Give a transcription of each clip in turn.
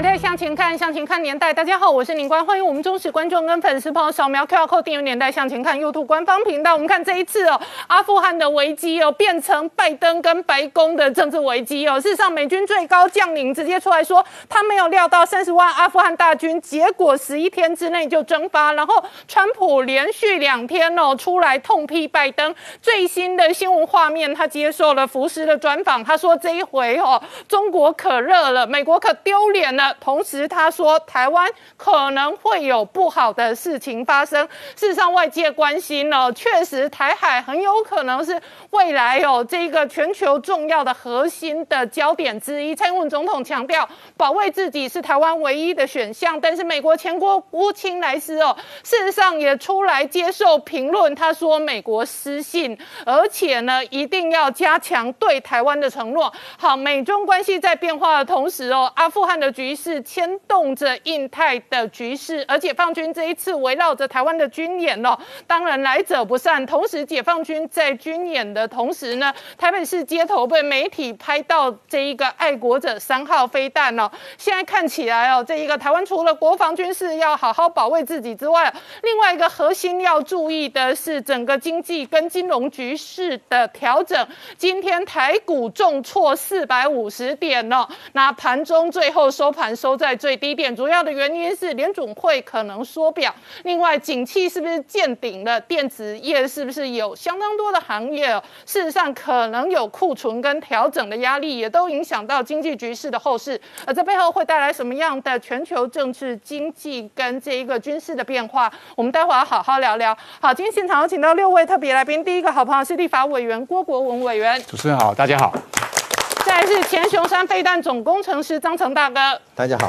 年代向前看，向前看年代。大家好，我是宁官，欢迎我们忠实观众跟粉丝朋友扫描 QR Code 订阅《年代向前看》YouTube 官方频道。我们看这一次哦，阿富汗的危机哦，变成拜登跟白宫的政治危机哦。事实上，美军最高将领直接出来说，他没有料到三十万阿富汗大军，结果十一天之内就蒸发。然后，川普连续两天哦出来痛批拜登。最新的新闻画面，他接受了福斯的专访，他说这一回哦，中国可热了，美国可丢脸了。同时，他说台湾可能会有不好的事情发生。事实上，外界关心呢，确实台海很有可能是未来有这个全球重要的核心的焦点之一。蔡英文总统强调，保卫自己是台湾唯一的选项。但是，美国前国务卿莱斯哦，事实上也出来接受评论，他说美国失信，而且呢，一定要加强对台湾的承诺。好，美中关系在变化的同时哦，阿富汗的局。是牵动着印太的局势，而解放军这一次围绕着台湾的军演哦，当然来者不善。同时，解放军在军演的同时呢，台北市街头被媒体拍到这一个爱国者三号飞弹哦。现在看起来哦，这一个台湾除了国防军事要好好保卫自己之外，另外一个核心要注意的是整个经济跟金融局势的调整。今天台股重挫四百五十点哦，那盘中最后收盘。收在最低点，主要的原因是联总会可能缩表。另外，景气是不是见顶了？电子业是不是有相当多的行业，事实上可能有库存跟调整的压力，也都影响到经济局势的后市。而这背后会带来什么样的全球政治、经济跟这一个军事的变化？我们待会儿好好聊聊。好，今天现场有请到六位特别来宾，第一个好朋友是立法委员郭国文委员。主持人好，大家好。再是前雄山飞弹总工程师张成大哥，大家好；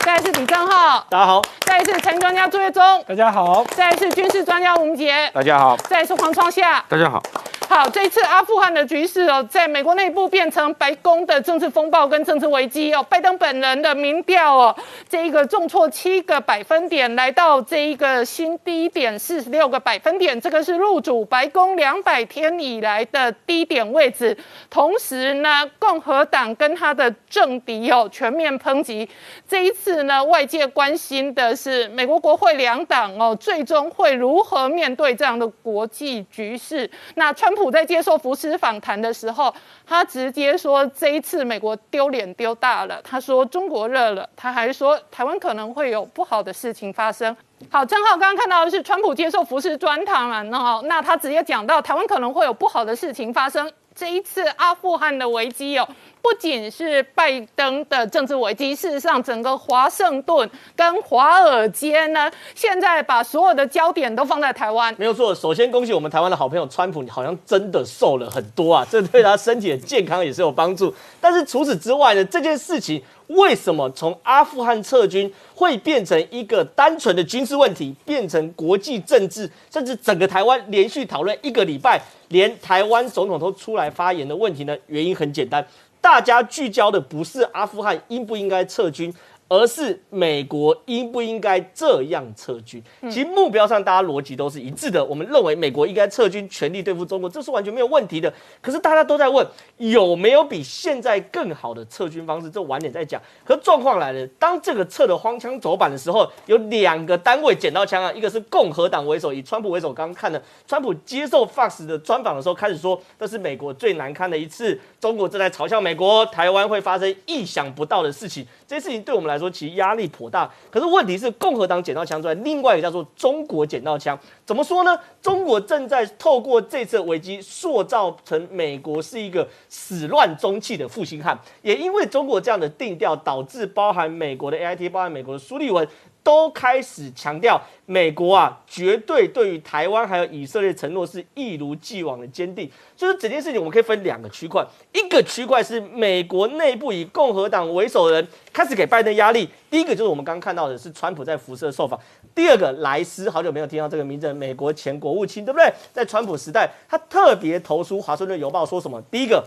再是李正浩，大家好；再是陈专家朱月忠，大家好；再是军事专家吴杰，大家好；再是黄创夏，大家好。好，这次阿富汗的局势哦，在美国内部变成白宫的政治风暴跟政治危机哦。拜登本人的民调哦，这一个重挫七个百分点，来到这一个新低点四十六个百分点，这个是入主白宫两百天以来的低点位置。同时呢，共和党跟他的政敌哦全面抨击。这一次呢，外界关心的是美国国会两党哦，最终会如何面对这样的国际局势？那川。普在接受福斯访谈的时候，他直接说这一次美国丢脸丢大了。他说中国热了，他还说台湾可能会有不好的事情发生。好，正好刚刚看到的是川普接受福斯专访嘛，那那他直接讲到台湾可能会有不好的事情发生。这一次阿富汗的危机哦。不仅是拜登的政治危机，事实上，整个华盛顿跟华尔街呢，现在把所有的焦点都放在台湾。没有错，首先恭喜我们台湾的好朋友川普，你好像真的瘦了很多啊，这对他身体的健康也是有帮助。但是除此之外呢，这件事情为什么从阿富汗撤军会变成一个单纯的军事问题，变成国际政治，甚至整个台湾连续讨论一个礼拜，连台湾总统都出来发言的问题呢？原因很简单。大家聚焦的不是阿富汗应不应该撤军。而是美国应不应该这样撤军？其实目标上大家逻辑都是一致的。我们认为美国应该撤军，全力对付中国，这是完全没有问题的。可是大家都在问有没有比现在更好的撤军方式？这晚点再讲。可状况来了，当这个撤的荒腔走板的时候，有两个单位捡到枪啊，一个是共和党为首，以川普为首。刚刚看的川普接受 Fox 的专访的时候，开始说这是美国最难堪的一次，中国正在嘲笑美国，台湾会发生意想不到的事情。这事情对我们来说其实压力颇大，可是问题是共和党捡到枪之外，另外一个叫做中国捡到枪，怎么说呢？中国正在透过这次危机塑造成美国是一个始乱终弃的负心汉，也因为中国这样的定调，导致包含美国的 A I T，包含美国的苏利文。都开始强调，美国啊，绝对对于台湾还有以色列承诺是一如既往的坚定。就是整件事情，我们可以分两个区块，一个区块是美国内部以共和党为首的人开始给拜登压力。第一个就是我们刚刚看到的是川普在辐射受访，第二个莱斯好久没有听到这个名字，美国前国务卿，对不对？在川普时代，他特别投书《华盛顿邮报》说什么？第一个，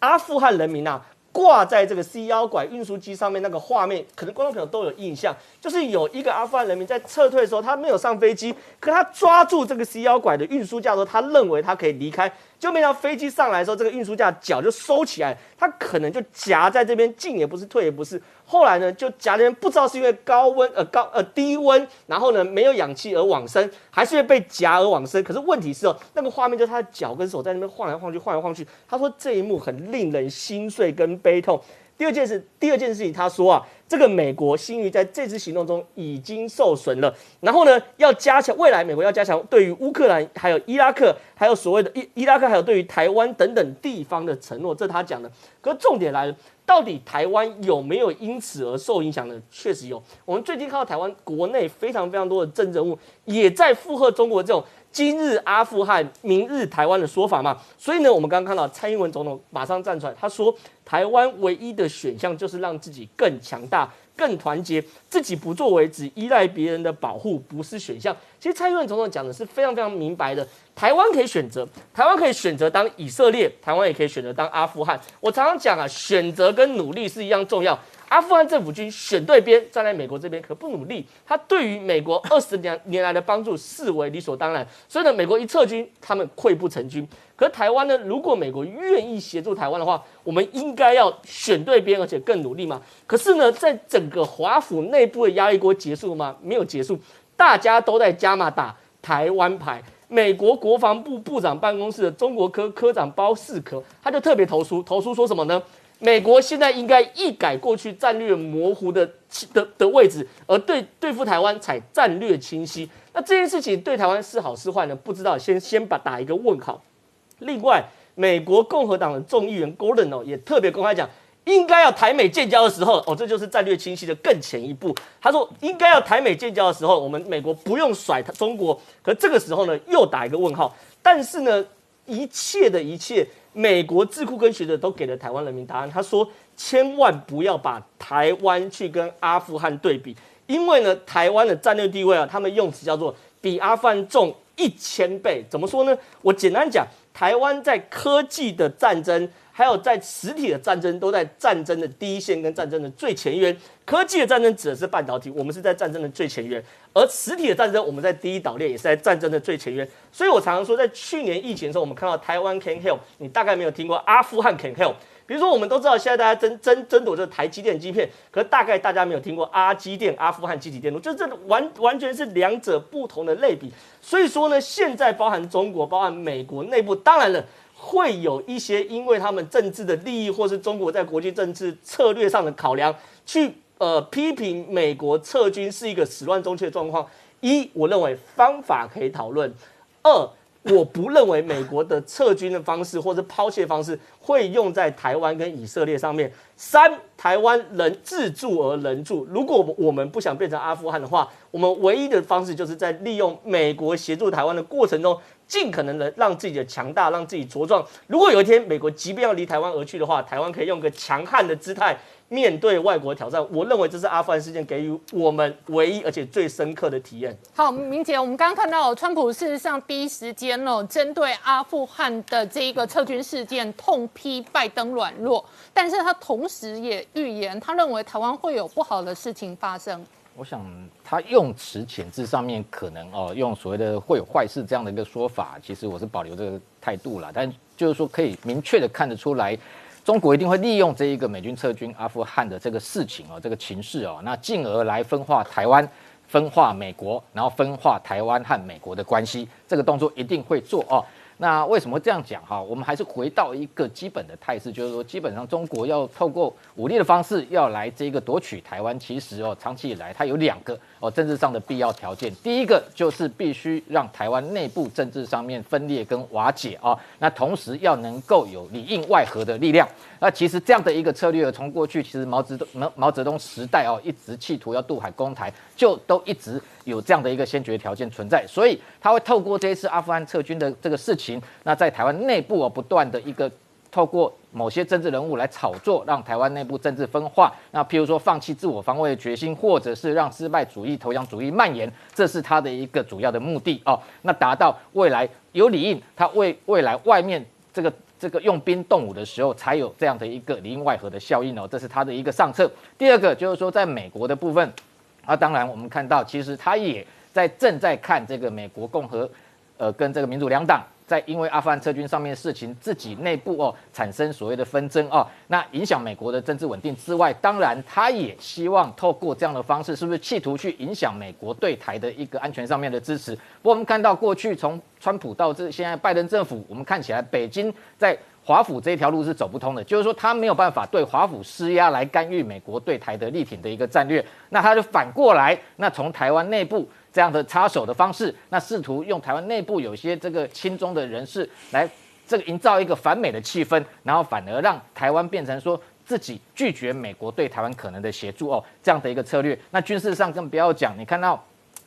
阿富汗人民啊。挂在这个 C 幺拐运输机上面那个画面，可能观众朋友都有印象，就是有一个阿富汗人民在撤退的时候，他没有上飞机，可他抓住这个 C 幺拐的运输架的时候，他认为他可以离开。就没想到飞机上来的时候，这个运输架脚就收起来，它可能就夹在这边，进也不是，退也不是。后来呢，就夹那边，不知道是因为高温呃高呃低温，然后呢没有氧气而往生，还是因为被夹而往生。可是问题是哦，那个画面就是他的脚跟手在那边晃来晃去，晃来晃去。他说这一幕很令人心碎跟悲痛。第二件事，第二件事情，他说啊，这个美国新域在这次行动中已经受损了，然后呢，要加强未来美国要加强对于乌克兰、还有伊拉克、还有所谓的伊伊拉克，还有对于台湾等等地方的承诺，这他讲的。可重点来了，到底台湾有没有因此而受影响呢？确实有。我们最近看到台湾国内非常非常多的政治人物也在附和中国这种。今日阿富汗，明日台湾的说法嘛，所以呢，我们刚刚看到蔡英文总统马上站出来，他说台湾唯一的选项就是让自己更强大、更团结，自己不作为，只依赖别人的保护，不是选项。其实蔡英文总统讲的是非常非常明白的，台湾可以选择，台湾可以选择当以色列，台湾也可以选择当阿富汗。我常常讲啊，选择跟努力是一样重要。阿富汗政府军选对边，站在美国这边，可不努力。他对于美国二十年年来的帮助视为理所当然，所以呢，美国一撤军，他们溃不成军。可台湾呢，如果美国愿意协助台湾的话，我们应该要选对边，而且更努力嘛。可是呢，在整个华府内部的压力锅结束吗？没有结束，大家都在加码打台湾牌。美国国防部部长办公室的中国科科长包世可，他就特别投诉，投诉说什么呢？美国现在应该一改过去战略模糊的的的位置，而对对付台湾采战略清晰。那这件事情对台湾是好是坏呢？不知道，先先把打一个问号。另外，美国共和党的众议员 Gordon 哦也特别公开讲，应该要台美建交的时候哦，这就是战略清晰的更前一步。他说，应该要台美建交的时候，我们美国不用甩中国。可这个时候呢，又打一个问号。但是呢，一切的一切。美国智库跟学者都给了台湾人民答案。他说：“千万不要把台湾去跟阿富汗对比，因为呢，台湾的战略地位啊，他们用词叫做比阿富汗重一千倍。怎么说呢？我简单讲，台湾在科技的战争。”还有在实体的战争都在战争的第一线跟战争的最前沿，科技的战争指的是半导体，我们是在战争的最前沿；而实体的战争，我们在第一岛链也是在战争的最前沿。所以我常常说，在去年疫情的时候，我们看到台湾 can help，你大概没有听过阿富汗 can help。比如说，我们都知道现在大家争争争夺这台积电晶片，可是大概大家没有听过阿基电、阿富汗集体电路，就这完完全是两者不同的类比。所以说呢，现在包含中国、包含美国内部，当然了。会有一些因为他们政治的利益，或是中国在国际政治策略上的考量，去呃批评美国撤军是一个始乱终弃的状况。一，我认为方法可以讨论；二，我不认为美国的撤军的方式或者抛弃方式会用在台湾跟以色列上面。三，台湾人自助而人助，如果我们不想变成阿富汗的话，我们唯一的方式就是在利用美国协助台湾的过程中。尽可能的让自己的强大，让自己茁壮。如果有一天美国即便要离台湾而去的话，台湾可以用个强悍的姿态面对外国挑战。我认为这是阿富汗事件给予我们唯一而且最深刻的体验。好，明姐，我们刚刚看到川普事实上第一时间哦，针对阿富汗的这一个撤军事件痛批拜登软弱，但是他同时也预言，他认为台湾会有不好的事情发生。我想他用词遣字上面可能哦，用所谓的会有坏事这样的一个说法，其实我是保留这个态度了。但就是说可以明确的看得出来，中国一定会利用这一个美军撤军阿富汗的这个事情哦，这个情势哦，那进而来分化台湾、分化美国，然后分化台湾和美国的关系，这个动作一定会做哦。那为什么这样讲哈？我们还是回到一个基本的态势，就是说，基本上中国要透过武力的方式要来这个夺取台湾，其实哦，长期以来它有两个哦政治上的必要条件。第一个就是必须让台湾内部政治上面分裂跟瓦解啊，那同时要能够有里应外合的力量。那其实这样的一个策略，从过去其实毛泽东毛毛泽东时代哦，一直企图要渡海攻台，就都一直有这样的一个先决条件存在，所以他会透过这一次阿富汗撤军的这个事情，那在台湾内部哦，不断的一个透过某些政治人物来炒作，让台湾内部政治分化。那譬如说放弃自我防卫的决心，或者是让失败主义、投降主义蔓延，这是他的一个主要的目的哦。那达到未来有理应，他为未来外面这个。这个用兵动武的时候，才有这样的一个里应外合的效应哦，这是他的一个上策。第二个就是说，在美国的部分，啊，当然我们看到，其实他也在正在看这个美国共和，呃，跟这个民主两党。在因为阿富汗撤军上面的事情，自己内部哦产生所谓的纷争哦，那影响美国的政治稳定之外，当然他也希望透过这样的方式，是不是企图去影响美国对台的一个安全上面的支持？不过我们看到过去从川普到这现在拜登政府，我们看起来北京在华府这一条路是走不通的，就是说他没有办法对华府施压来干预美国对台的力挺的一个战略，那他就反过来，那从台湾内部。这样的插手的方式，那试图用台湾内部有些这个亲中的人士来这个营造一个反美的气氛，然后反而让台湾变成说自己拒绝美国对台湾可能的协助哦，这样的一个策略。那军事上更不要讲，你看到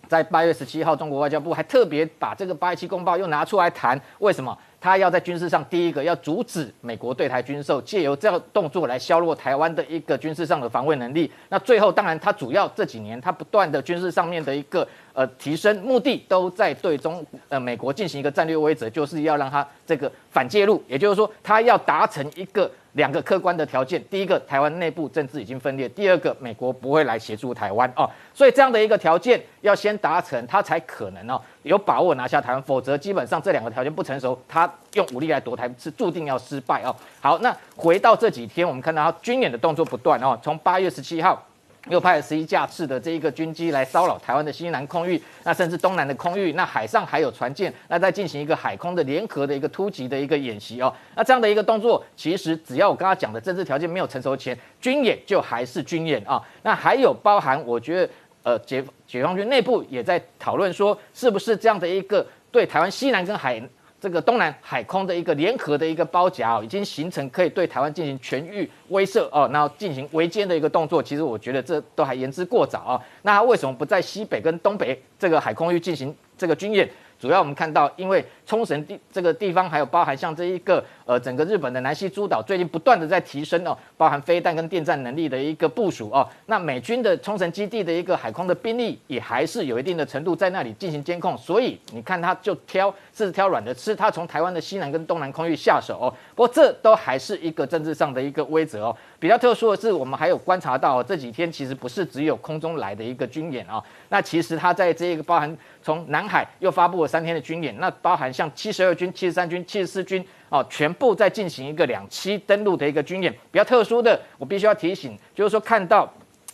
在八月十七号，中国外交部还特别把这个八一七公报又拿出来谈，为什么？他要在军事上第一个要阻止美国对台军售，借由这样动作来削弱台湾的一个军事上的防卫能力。那最后，当然他主要这几年他不断的军事上面的一个。呃，提升目的都在对中呃美国进行一个战略威慑，就是要让他这个反介入，也就是说，他要达成一个两个客观的条件：第一个，台湾内部政治已经分裂；第二个，美国不会来协助台湾哦。所以这样的一个条件要先达成，他才可能哦有把握拿下台湾，否则基本上这两个条件不成熟，他用武力来夺台是注定要失败哦。好，那回到这几天，我们看到他军演的动作不断哦，从八月十七号。又派了十一架次的这一个军机来骚扰台湾的西南空域，那甚至东南的空域，那海上还有船舰，那在进行一个海空的联合的一个突击的一个演习哦。那这样的一个动作，其实只要我刚刚讲的政治条件没有成熟前，军演就还是军演啊。那还有包含，我觉得呃解解放军内部也在讨论说，是不是这样的一个对台湾西南跟海。这个东南海空的一个联合的一个包夹哦，已经形成可以对台湾进行全域威慑哦，然后进行围歼的一个动作。其实我觉得这都还言之过早啊。那为什么不在西北跟东北这个海空域进行这个军演？主要我们看到，因为冲绳地这个地方，还有包含像这一个呃整个日本的南西诸岛，最近不断的在提升哦，包含飞弹跟电站能力的一个部署哦。那美军的冲绳基地的一个海空的兵力也还是有一定的程度在那里进行监控，所以你看他就挑是挑软的吃，他从台湾的西南跟东南空域下手哦。不过这都还是一个政治上的一个规则哦。比较特殊的是，我们还有观察到这几天其实不是只有空中来的一个军演啊，那其实他在这一个包含。从南海又发布了三天的军演，那包含像七十二军、七十三军、七十四军哦，全部在进行一个两栖登陆的一个军演。比较特殊的，我必须要提醒，就是说看到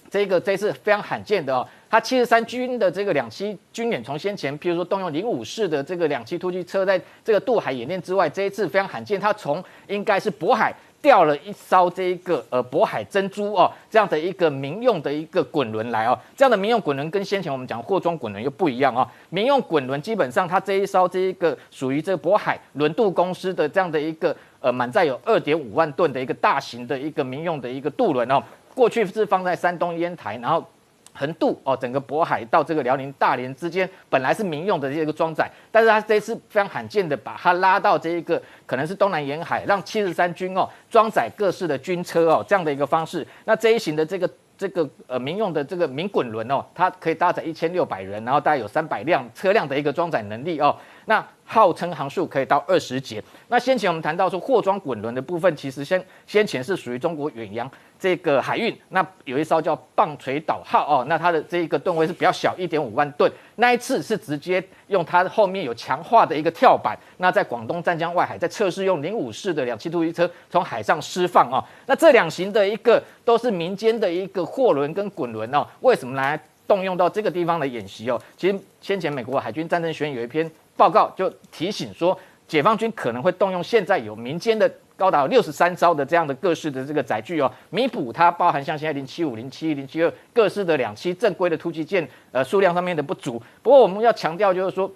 这个这次非常罕见的哦，它七十三军的这个两栖军演，从先前譬如说动用零五式的这个两栖突击车在这个渡海演练之外，这一次非常罕见，它从应该是渤海。掉了一艘这一个呃渤海珍珠哦，这样的一个民用的一个滚轮来哦，这样的民用滚轮跟先前我们讲货装滚轮又不一样哦。民用滚轮基本上它这一艘这一个属于这渤海轮渡公司的这样的一个呃满载有二点五万吨的一个大型的一个民用的一个渡轮哦，过去是放在山东烟台，然后。横渡哦，整个渤海到这个辽宁大连之间，本来是民用的这个装载，但是它这次非常罕见的把它拉到这一个可能是东南沿海，让七十三军哦装载各式的军车哦这样的一个方式。那这一型的这个这个呃民用的这个民滚轮哦，它可以搭载一千六百人，然后大概有三百辆车辆的一个装载能力哦。那号称航速可以到二十节。那先前我们谈到说货装滚轮的部分，其实先先前是属于中国远洋。这个海运，那有一艘叫棒槌岛号哦，那它的这一个吨位是比较小，一点五万吨。那一次是直接用它后面有强化的一个跳板，那在广东湛江外海在测试用零五式的两栖突击车从海上释放哦。那这两型的一个都是民间的一个货轮跟滚轮哦，为什么来动用到这个地方的演习哦？其实先前美国海军战争学院有一篇报告就提醒说，解放军可能会动用现在有民间的。高达六十三艘的这样的各式的这个载具哦，弥补它包含像现在零七五、零七一、零七二各式的两栖正规的突击舰呃数量上面的不足。不过我们要强调就是说，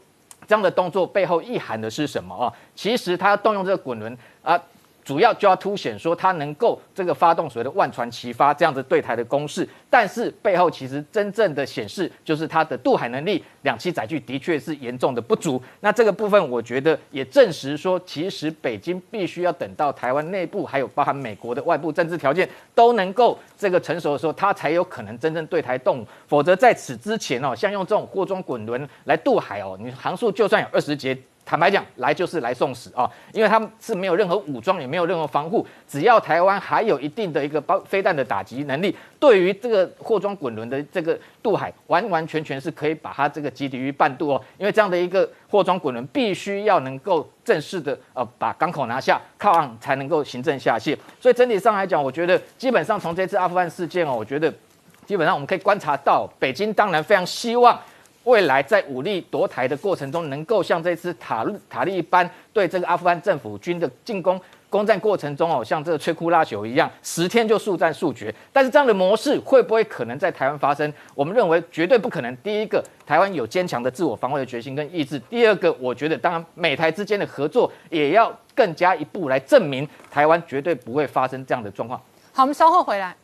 这样的动作背后意涵的是什么啊？其实它动用这个滚轮啊。主要就要凸显说它能够这个发动所谓的万船齐发这样子对台的攻势，但是背后其实真正的显示就是它的渡海能力，两栖载具的确是严重的不足。那这个部分我觉得也证实说，其实北京必须要等到台湾内部还有包含美国的外部政治条件都能够这个成熟的时候，它才有可能真正对台动武。否则在此之前哦，像用这种货装滚轮来渡海哦，你航速就算有二十节。坦白讲，来就是来送死啊！因为他们是没有任何武装，也没有任何防护，只要台湾还有一定的一个包飞弹的打击能力，对于这个货装滚轮的这个渡海，完完全全是可以把它这个击敌于半渡哦。因为这样的一个货装滚轮，必须要能够正式的呃把港口拿下，靠岸才能够行政下线。所以整体上来讲，我觉得基本上从这次阿富汗事件哦，我觉得基本上我们可以观察到，北京当然非常希望。未来在武力夺台的过程中，能够像这次塔塔利班对这个阿富汗政府军的进攻攻占过程中哦，像这个摧枯拉朽一样，十天就速战速决。但是这样的模式会不会可能在台湾发生？我们认为绝对不可能。第一个，台湾有坚强的自我防卫的决心跟意志；第二个，我觉得当然美台之间的合作也要更加一步来证明台湾绝对不会发生这样的状况。好，我们稍后回来。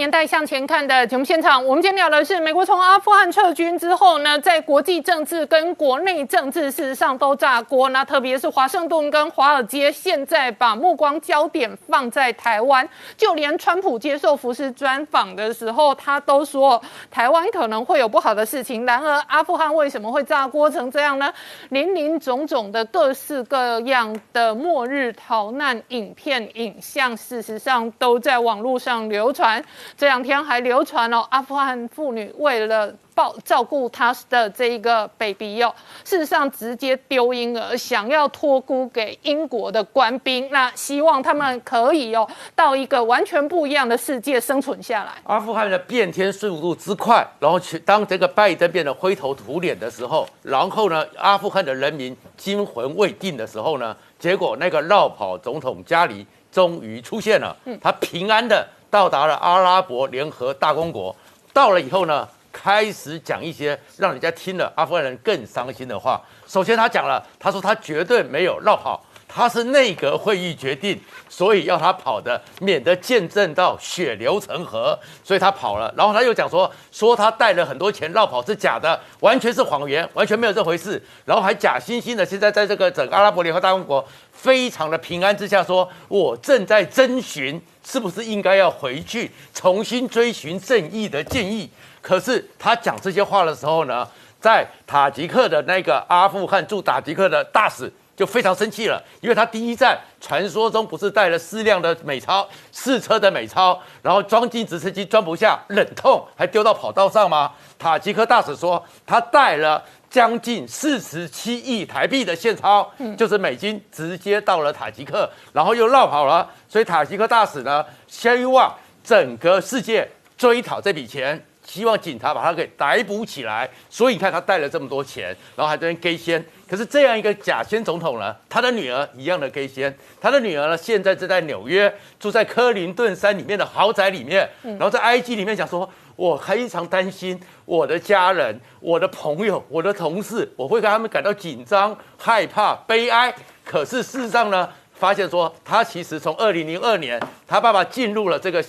年代向前看的节目现场，我们今天聊的是美国从阿富汗撤军之后呢，在国际政治跟国内政治事实上都炸锅。那特别是华盛顿跟华尔街现在把目光焦点放在台湾，就连川普接受福斯专访的时候，他都说台湾可能会有不好的事情。然而阿富汗为什么会炸锅成这样呢？林林总总的各式各样的末日逃难影片影像，事实上都在网络上流传。这两天还流传哦阿富汗妇女为了抱照顾她的这一个 baby 哟，事实上直接丢婴儿，想要托孤给英国的官兵，那希望他们可以哦到一个完全不一样的世界生存下来。阿富汗的变天速度之快，然后去当这个拜登变得灰头土脸的时候，然后呢，阿富汗的人民惊魂未定的时候呢，结果那个绕跑总统加里终于出现了，他平安的。到达了阿拉伯联合大公国，到了以后呢，开始讲一些让人家听了阿富汗人更伤心的话。首先，他讲了，他说他绝对没有绕跑，他是内阁会议决定，所以要他跑的，免得见证到血流成河，所以他跑了。然后他又讲说，说他带了很多钱绕跑是假的，完全是谎言，完全没有这回事。然后还假惺惺的，现在在这个整个阿拉伯联合大公国非常的平安之下，说我正在征询。是不是应该要回去重新追寻正义的建议？可是他讲这些话的时候呢，在塔吉克的那个阿富汗驻塔吉克的大使就非常生气了，因为他第一站传说中不是带了四辆的美钞四车的美钞，然后装进直升机装不下，忍痛还丢到跑道上吗？塔吉克大使说他带了。将近四十七亿台币的现钞，就是美金，直接到了塔吉克，然后又绕跑了。所以塔吉克大使呢，希望整个世界追讨这笔钱，希望警察把他给逮捕起来。所以你看，他带了这么多钱，然后还在那给先。可是这样一个假先总统呢，他的女儿一样的给先，他的女儿呢，现在正在纽约，住在科林顿山里面的豪宅里面，然后在 IG 里面讲说。我非常担心我的家人、我的朋友、我的同事，我会跟他们感到紧张、害怕、悲哀。可是事实上呢，发现说他其实从二零零二年他爸爸进入了这个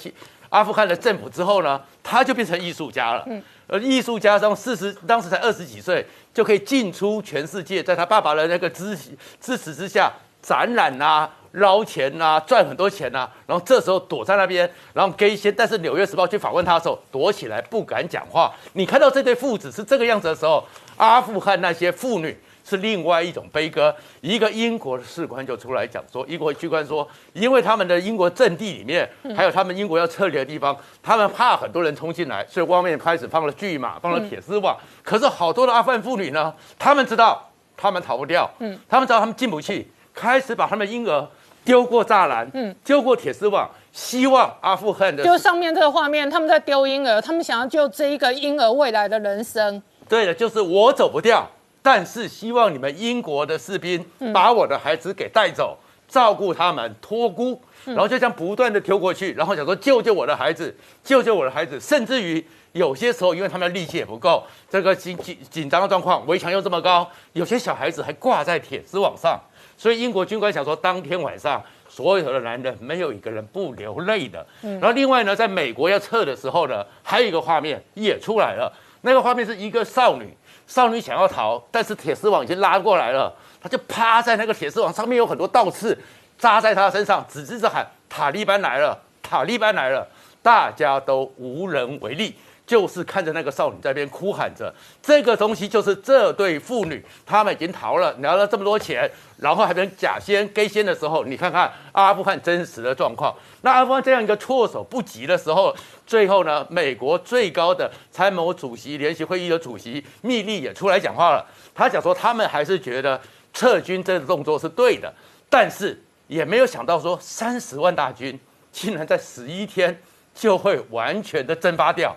阿富汗的政府之后呢，他就变成艺术家了。嗯，而艺术家从四十当时才二十几岁就可以进出全世界，在他爸爸的那个支支持之下展览啊。捞钱呐，赚很多钱呐，然后这时候躲在那边，然后给一些。但是《纽约时报》去访问他的时候，躲起来不敢讲话。你看到这对父子是这个样子的时候，阿富汗那些妇女是另外一种悲歌。一个英国的士官就出来讲说，英国军官说，因为他们的英国阵地里面，还有他们英国要撤离的地方，他们怕很多人冲进来，所以外面开始放了巨马，放了铁丝网。可是好多的阿富汗妇女呢，他们知道他们逃不掉，嗯，他们知道他们进不去，开始把他们婴儿。丢过栅栏，嗯，丢过铁丝网，希望阿富汗的就上面这个画面，他们在丢婴儿，他们想要救这一个婴儿未来的人生。对的，就是我走不掉，但是希望你们英国的士兵把我的孩子给带走，照顾他们，托孤，然后就这样不断的丢过去，然后想说救救我的孩子，救救我的孩子，甚至于有些时候，因为他们的力气也不够，这个紧紧紧张的状况，围墙又这么高，有些小孩子还挂在铁丝网上。所以英国军官想说，当天晚上所有的男人没有一个人不流泪的。然后另外呢，在美国要撤的时候呢，还有一个画面也出来了。那个画面是一个少女，少女想要逃，但是铁丝网已经拉过来了，她就趴在那个铁丝网上面，有很多倒刺，扎在她身上，只知着喊塔利班来了，塔利班来了，大家都无能为力。就是看着那个少女在边哭喊着，这个东西就是这对父女，他们已经逃了，拿了这么多钱，然后还能假仙、给仙的时候，你看看阿富汗真实的状况。那阿富汗这样一个措手不及的时候，最后呢，美国最高的参谋主席联席会议的主席密利也出来讲话了，他讲说他们还是觉得撤军这个动作是对的，但是也没有想到说三十万大军竟然在十一天就会完全的蒸发掉。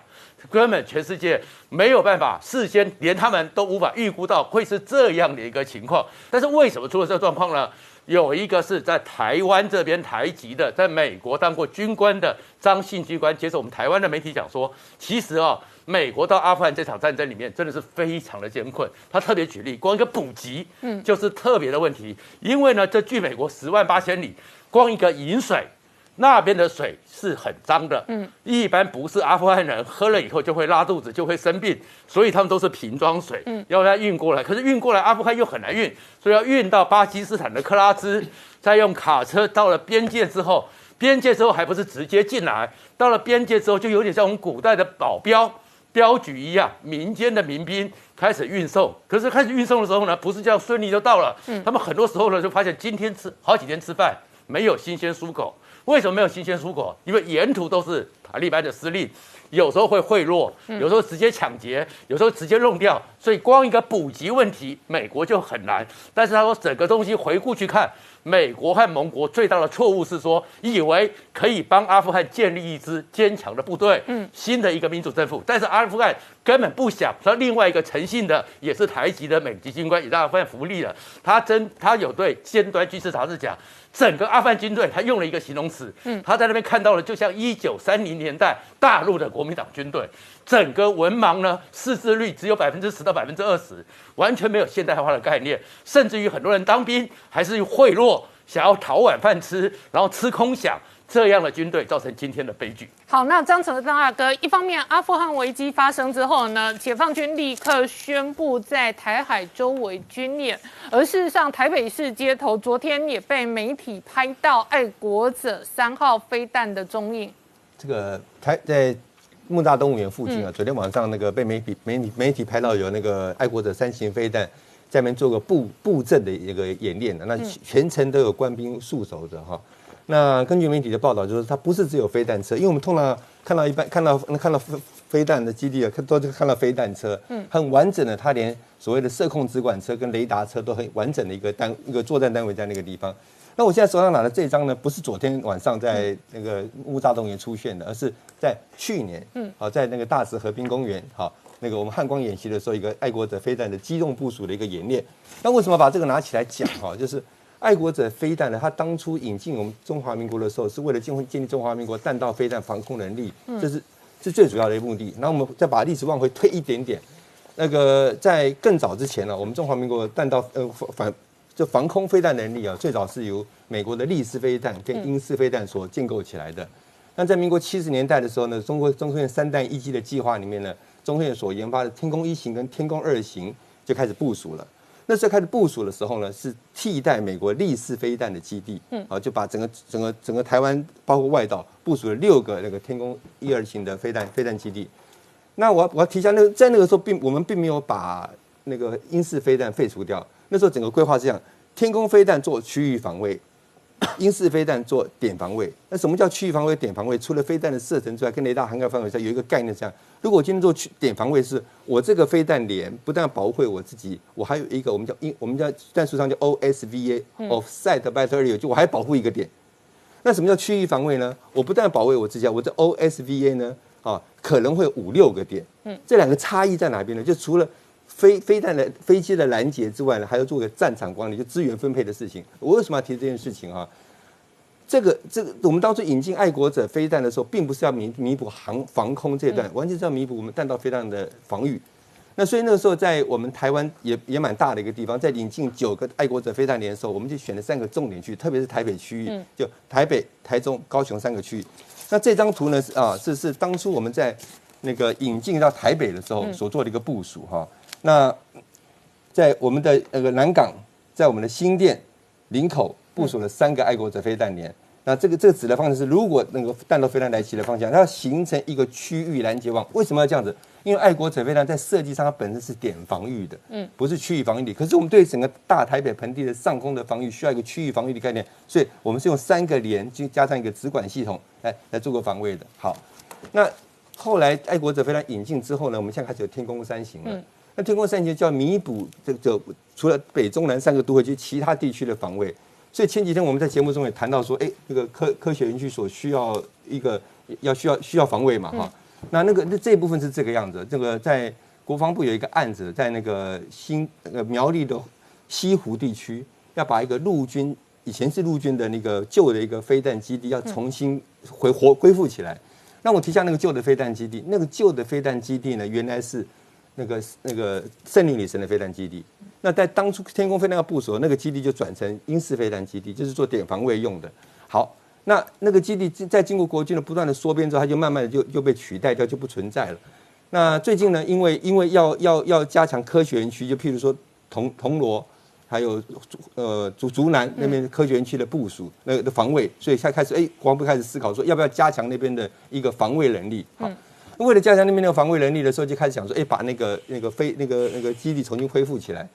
根本全世界没有办法事先，连他们都无法预估到会是这样的一个情况。但是为什么出了这个状况呢？有一个是在台湾这边台籍的，在美国当过军官的张信军官接受我们台湾的媒体讲说，其实啊，美国到阿富汗这场战争里面真的是非常的艰困。他特别举例，光一个补给，嗯，就是特别的问题。因为呢，这距美国十万八千里，光一个饮水。那边的水是很脏的，嗯，一般不是阿富汗人喝了以后就会拉肚子，就会生病，所以他们都是瓶装水，嗯，要它运过来。可是运过来阿富汗又很难运，所以要运到巴基斯坦的克拉兹，再用卡车到了边界之后，边界之后还不是直接进来，到了边界之后就有点像我们古代的保镖镖局一样，民间的民兵开始运送。可是开始运送的时候呢，不是这样顺利就到了，嗯，他们很多时候呢就发现今天吃好几天吃饭没有新鲜蔬果。为什么没有新鲜蔬果？因为沿途都是塔利班的司令，有时候会贿赂，有时候直接抢劫，有时候直接弄掉，所以光一个补给问题，美国就很难。但是他说，整个东西回顾去看。美国和盟国最大的错误是说，以为可以帮阿富汗建立一支坚强的部队，嗯，新的一个民主政府。但是阿富汗根本不想。他另外一个诚信的，也是台籍的美籍军官，也让阿富汗福利了。他真，他有对尖端军事杂志讲，整个阿富汗军队，他用了一个形容词，嗯，他在那边看到了，就像一九三零年代大陆的国民党军队，整个文盲呢，识字率只有百分之十到百分之二十。完全没有现代化的概念，甚至于很多人当兵还是贿赂，想要讨晚饭吃，然后吃空饷，这样的军队造成今天的悲剧。好，那张成张大哥，一方面阿富汗危机发生之后呢，解放军立刻宣布在台海周围军演，而事实上台北市街头昨天也被媒体拍到爱国者三号飞弹的踪影。这个台在。木栅动物园附近啊，昨天晚上那个被媒体媒体媒体拍到有那个爱国者三型飞弹在那边做个布布阵的一个演练的，那全程都有官兵驻守着哈。那根据媒体的报道，就是它不是只有飞弹车，因为我们通常看到一般看到看到飞飞弹的基地啊，看都是看到飞弹车，嗯，很完整的，它连所谓的射控直管车跟雷达车都很完整的一个单一个作战单位在那个地方。那我现在手上拿的这张呢，不是昨天晚上在那个乌扎动员出现的，而是在去年，嗯，好，在那个大石河滨公园，好，那个我们汉光演习的时候，一个爱国者飞弹的机动部署的一个演练。那为什么把这个拿起来讲？哈，就是爱国者飞弹呢，它当初引进我们中华民国的时候，是为了建建立中华民国弹道飞弹防空能力，这是是最主要的一个目的。那我们再把历史往回推一点点，那个在更早之前呢，我们中华民国弹道呃反。就防空飞弹能力啊，最早是由美国的利式飞弹跟英式飞弹所建构起来的。那在民国七十年代的时候呢，中国中科院三弹一机的计划里面呢，中科院所研发的天宫一型跟天宫二型就开始部署了。那时候开始部署的时候呢，是替代美国利式飞弹的基地，嗯，啊，就把整个整个整个台湾包括外岛部署了六个那个天宫一二型的飞弹飞弹基地。那我我要提一下，那在那个时候并我们并没有把那个英式飞弹废除掉。那时候整个规划是这样：天空飞弹做区域防卫，英式飞弹做点防卫。那什么叫区域防卫、点防卫？除了飞弹的射程之外，跟雷达涵盖范围上有一个概念，这样：如果我今天做区点防卫，是我这个飞弹连不但保护我自己，我还有一个我们叫英，我们叫战术上叫 OSVA（Offsite Battle Area，就我还保护一个点。那什么叫区域防卫呢？我不但保卫我自己，我这 OSVA 呢，啊，可能会五六个点。嗯，这两个差异在哪边呢？就除了飞飞弹的飞机的拦截之外呢，还要做个战场管理，就资源分配的事情。我为什么要提这件事情啊？这个这个，我们当初引进爱国者飞弹的时候，并不是要弥弥补航防空这段，完全是要弥补我们弹道飞弹的防御。那所以那个时候，在我们台湾也也蛮大的一个地方，在引进九个爱国者飞弹连的时候，我们就选了三个重点区，特别是台北区域，就台北、台中、高雄三个区域。那这张图呢是啊，是是当初我们在那个引进到台北的时候所做的一个部署哈。那在我们的那个南港，在我们的新店、林口、部署了三个爱国者飞弹连。那这个这个指的方式是，如果那个弹道飞弹来袭的方向，它要形成一个区域拦截网。为什么要这样子？因为爱国者飞弹在设计上它本身是点防御的，嗯，不是区域防御的。可是我们对整个大台北盆地的上空的防御需要一个区域防御的概念，所以我们是用三个连，就加上一个直管系统来来做个防卫的。好，那后来爱国者飞弹引进之后呢，我们现在开始有天宫三型了。那天宫三型就要弥补这个除了北中南三个都会区其他地区的防卫。所以前几天我们在节目中也谈到说，哎，那个科科学园区所需要一个要需要需要防卫嘛，哈，那那个那这一部分是这个样子。这个在国防部有一个案子，在那个新那个苗栗的西湖地区，要把一个陆军以前是陆军的那个旧的一个飞弹基地，要重新回活恢复起来。那我提下那个旧的飞弹基地，那个旧的飞弹基地呢，原来是那个那个圣灵女神的飞弹基地。那在当初天空飞弹要部署，那个基地就转成英式飞弹基地，就是做点防卫用的。好，那那个基地在经过国军的不断的缩编之后，它就慢慢的就就被取代掉，就不存在了。那最近呢，因为因为要要要加强科学园区，就譬如说铜铜锣，还有呃竹竹南那边科学园区的部署，那个的防卫，所以才开始哎，国防部开始思考说，要不要加强那边的一个防卫能力？好，为了加强那边的防卫能力的时候，就开始想说，哎，把那个那个飞那个那个基地重新恢复起来。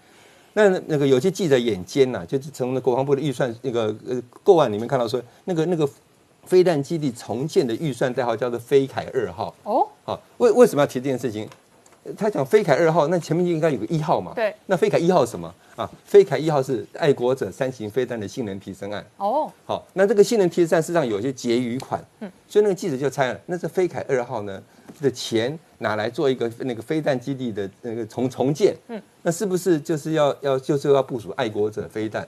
那那个有些记者眼尖呐，就是从那国防部的预算那个呃购案里面看到说，那个那个飞弹基地重建的预算代号叫做飞凯二号。哦，好，为为什么要提这件事情？他讲飞凯二号，那前面就应该有个一号嘛。对。那飞凯一号什么啊？飞凯一号是爱国者三型飞弹的性能提升案。哦。好，那这个性能提升案事实上有些结余款。嗯。所以那个记者就猜了，那这飞凯二号呢的钱拿来做一个那个飞弹基地的那个重重建。嗯。那是不是就是要要就是要部署爱国者飞弹？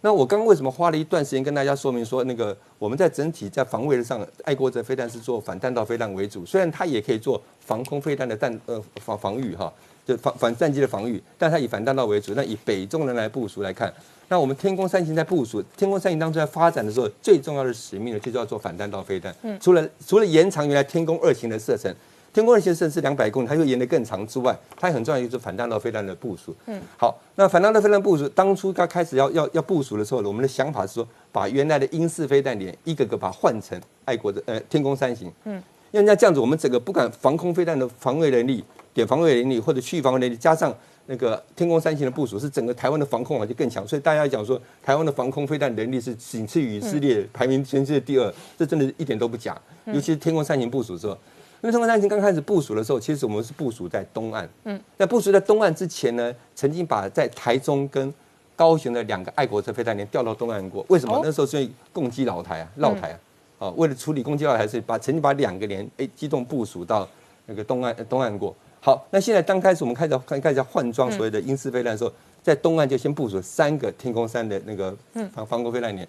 那我刚刚为什么花了一段时间跟大家说明说，那个我们在整体在防卫上，爱国者飞弹是做反弹道飞弹为主，虽然它也可以做防空飞弹的弹呃防防御哈，就防反战机的防御，但它以反弹道为主。那以北中南来部署来看，那我们天宫三型在部署，天宫三型当中在发展的时候，最重要的使命呢，就是要做反弹道飞弹。嗯，除了除了延长原来天宫二型的射程。天宫二型是两百公里，它又延得更长之外，它很重要就是反弹道飞弹的部署。嗯，好，那反弹道飞弹部署，当初刚开始要要要部署的时候，我们的想法是说，把原来的英式飞弹连一个个把它换成爱国的呃天宫三型。嗯，因为那这样子，我们整个不管防空飞弹的防卫能力、点防卫能力或者区域防卫能力，加上那个天宫三型的部署，是整个台湾的防空啊就更强。所以大家讲说，台湾的防空飞弹能力是仅次于以色列，排名全世界第二，这真的一点都不假。尤其是天宫三型部署之后。因为天空三型刚开始部署的时候，其实我们是部署在东岸。嗯，在部署在东岸之前呢，曾经把在台中跟高雄的两个爱国者飞弹连调到东岸过。为什么？那时候是攻击老台啊，绕台啊。啊，为了处理攻击老台，是把曾经把两个连诶机动部署到那个东岸东岸过。好，那现在刚开始我们开始开开始换装所谓的英式飞弹的时候，在东岸就先部署三个天空山的那个防防空飞弹连。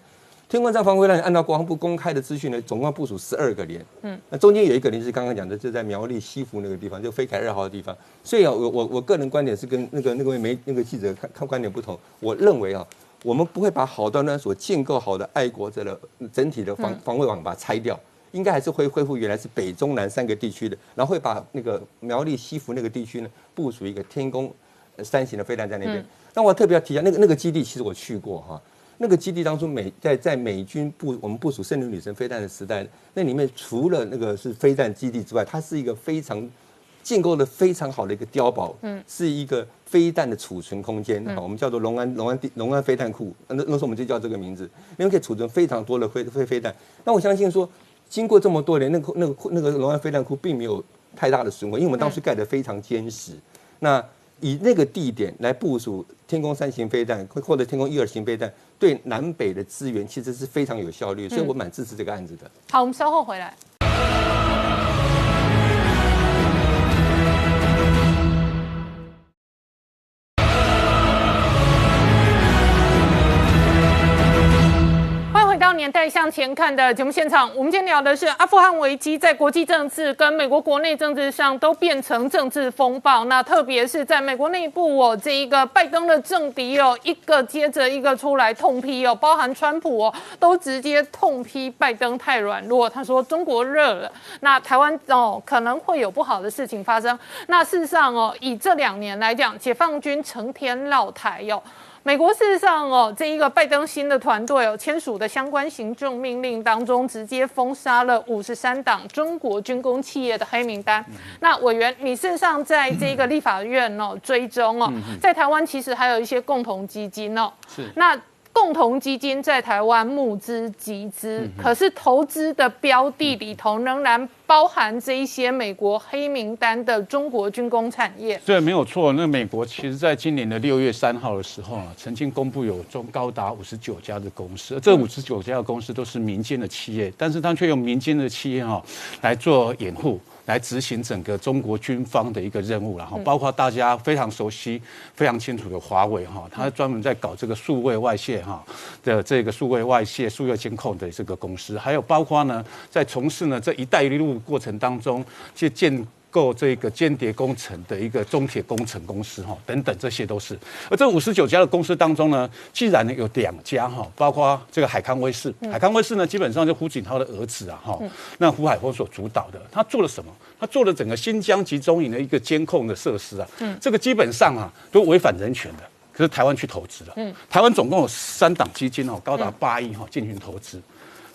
天空战防空飞弹按照国防部公开的资讯呢，总共部署十二个连。嗯，那中间有一个连是刚刚讲的，就在苗栗西湖那个地方，就飞凯二号的地方。所以啊，我我我个人观点是跟那个那个媒那个记者看看观点不同。我认为啊，我们不会把好端端所建构好的爱国者的整体的防防卫网把它拆掉，应该还是会恢复原来是北中南三个地区的，然后会把那个苗栗西湖那个地区呢部署一个天宫三型的飞弹在那边。那我特别要提一下那个那个基地，其实我去过哈。那个基地当初，美在在美军部我们部署圣女女神飞弹的时代，那里面除了那个是飞弹基地之外，它是一个非常建构的非常好的一个碉堡，嗯，是一个飞弹的储存空间，好，我们叫做龙安龙安地龙安飞弹库，那那时候我们就叫这个名字，因为可以储存非常多的飞飞飞弹。那我相信说，经过这么多年，那个那个那个龙安飞弹库并没有太大的损毁，因为我们当时盖得非常坚实。那以那个地点来部署天宫三型飞弹或者天宫一二型飞弹。对南北的资源其实是非常有效率，所以我蛮支持这个案子的。好，我们稍后回来。年代向前看的节目现场，我们今天聊的是阿富汗危机在国际政治跟美国国内政治上都变成政治风暴。那特别是在美国内部哦，这一个拜登的政敌哦，一个接着一个出来痛批哦，包含川普哦，都直接痛批拜登太软弱。他说中国热了，那台湾哦可能会有不好的事情发生。那事实上哦，以这两年来讲，解放军成天绕台哟。美国事实上哦，这一个拜登新的团队哦签署的相关行政命令当中，直接封杀了五十三档中国军工企业的黑名单。那委员，你事实上在这个立法院哦追踪哦，在台湾其实还有一些共同基金哦，是那。共同基金在台湾募资集资，可是投资的标的里头仍然包含这一些美国黑名单的中国军工产业。对，没有错。那美国其实在今年的六月三号的时候啊，曾经公布有中高达五十九家的公司，这五十九家的公司都是民间的企业，但是他却用民间的企业哈来做掩护。来执行整个中国军方的一个任务，然后包括大家非常熟悉、非常清楚的华为哈，它专门在搞这个数位外泄哈的这个数位外泄、数位监控的这个公司，还有包括呢，在从事呢这一带一路过程当中去建。构这个间谍工程的一个中铁工程公司哈，等等，这些都是。而这五十九家的公司当中呢，既然呢有两家哈，包括这个海康威视，海康威视呢基本上就胡锦涛的儿子啊哈，那胡海峰所主导的，他做了什么？他做了整个新疆集中营的一个监控的设施啊，这个基本上啊都违反人权的，可是台湾去投资了，台湾总共有三档基金哦，高达八亿哈进行投资。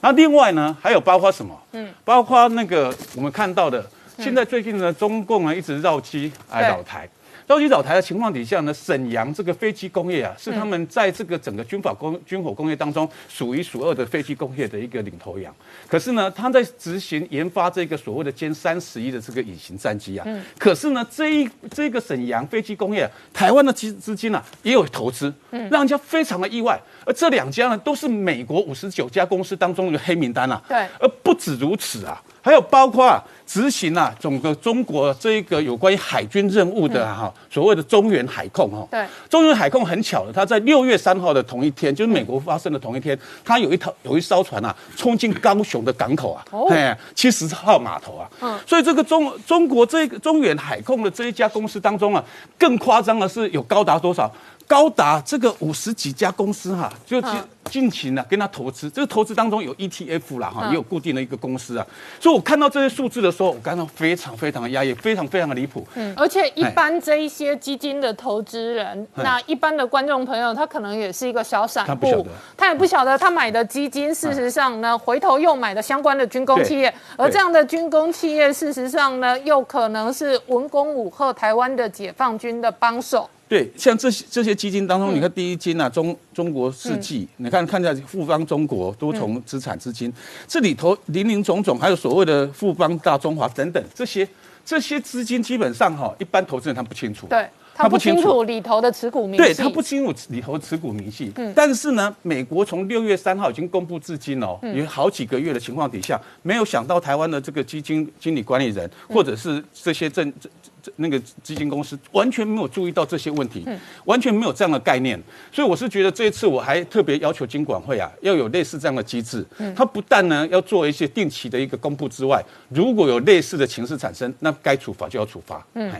那另外呢，还有包括什么？嗯，包括那个我们看到的。现在最近呢，中共啊一直绕机来扰台，绕机扰台的情况底下呢，沈阳这个飞机工业啊，是他们在这个整个军法工军火工业当中数一数二的飞机工业的一个领头羊。可是呢，他在执行研发这个所谓的歼三十一的这个隐形战机啊，可是呢，这一这个沈阳飞机工业，台湾的资资金啊也有投资，让人家非常的意外。而这两家呢，都是美国五十九家公司当中的黑名单啊。对，而不止如此啊。还有包括执行啊，整个中国这一个有关于海军任务的哈，所谓的中原海控哈。对，中原海控很巧的，它在六月三号的同一天，就是美国发生的同一天，它有一套有一艘船啊，冲进高雄的港口啊，哎，七十号码头啊。嗯。所以这个中中国这个中原海控的这一家公司当中啊，更夸张的是有高达多少？高达这个五十几家公司哈，就近近期呢跟他投资，这个投资当中有 ETF 啦哈，也有固定的一个公司啊，所以我看到这些数字的时候，我感到非常非常的压抑，非常非常的离谱。嗯，而且一般这一些基金的投资人，那一般的观众朋友，他可能也是一个小散户，他也不晓得他买的基金，事实上呢，回头又买的相关的军工企业，而这样的军工企业，事实上呢，又可能是文攻武吓台湾的解放军的帮手。对，像这些这些基金当中，你看第一金啊，中中国世纪，你看看下富邦中国多重资产资金，这里头林林总总，还有所谓的富邦大中华等等这些这些资金，基本上哈，一般投资人他不清楚。对。他不清楚里头的持股明细，对他不清楚里头持股明细。嗯，但是呢，美国从六月三号已经公布至今哦，有好几个月的情况底下，没有想到台湾的这个基金经理管理人，或者是这些证这这那个基金公司，完全没有注意到这些问题，完全没有这样的概念。所以我是觉得这一次我还特别要求金管会啊，要有类似这样的机制。嗯，他不但呢要做一些定期的一个公布之外，如果有类似的情势产生，那该处罚就要处罚。嗯。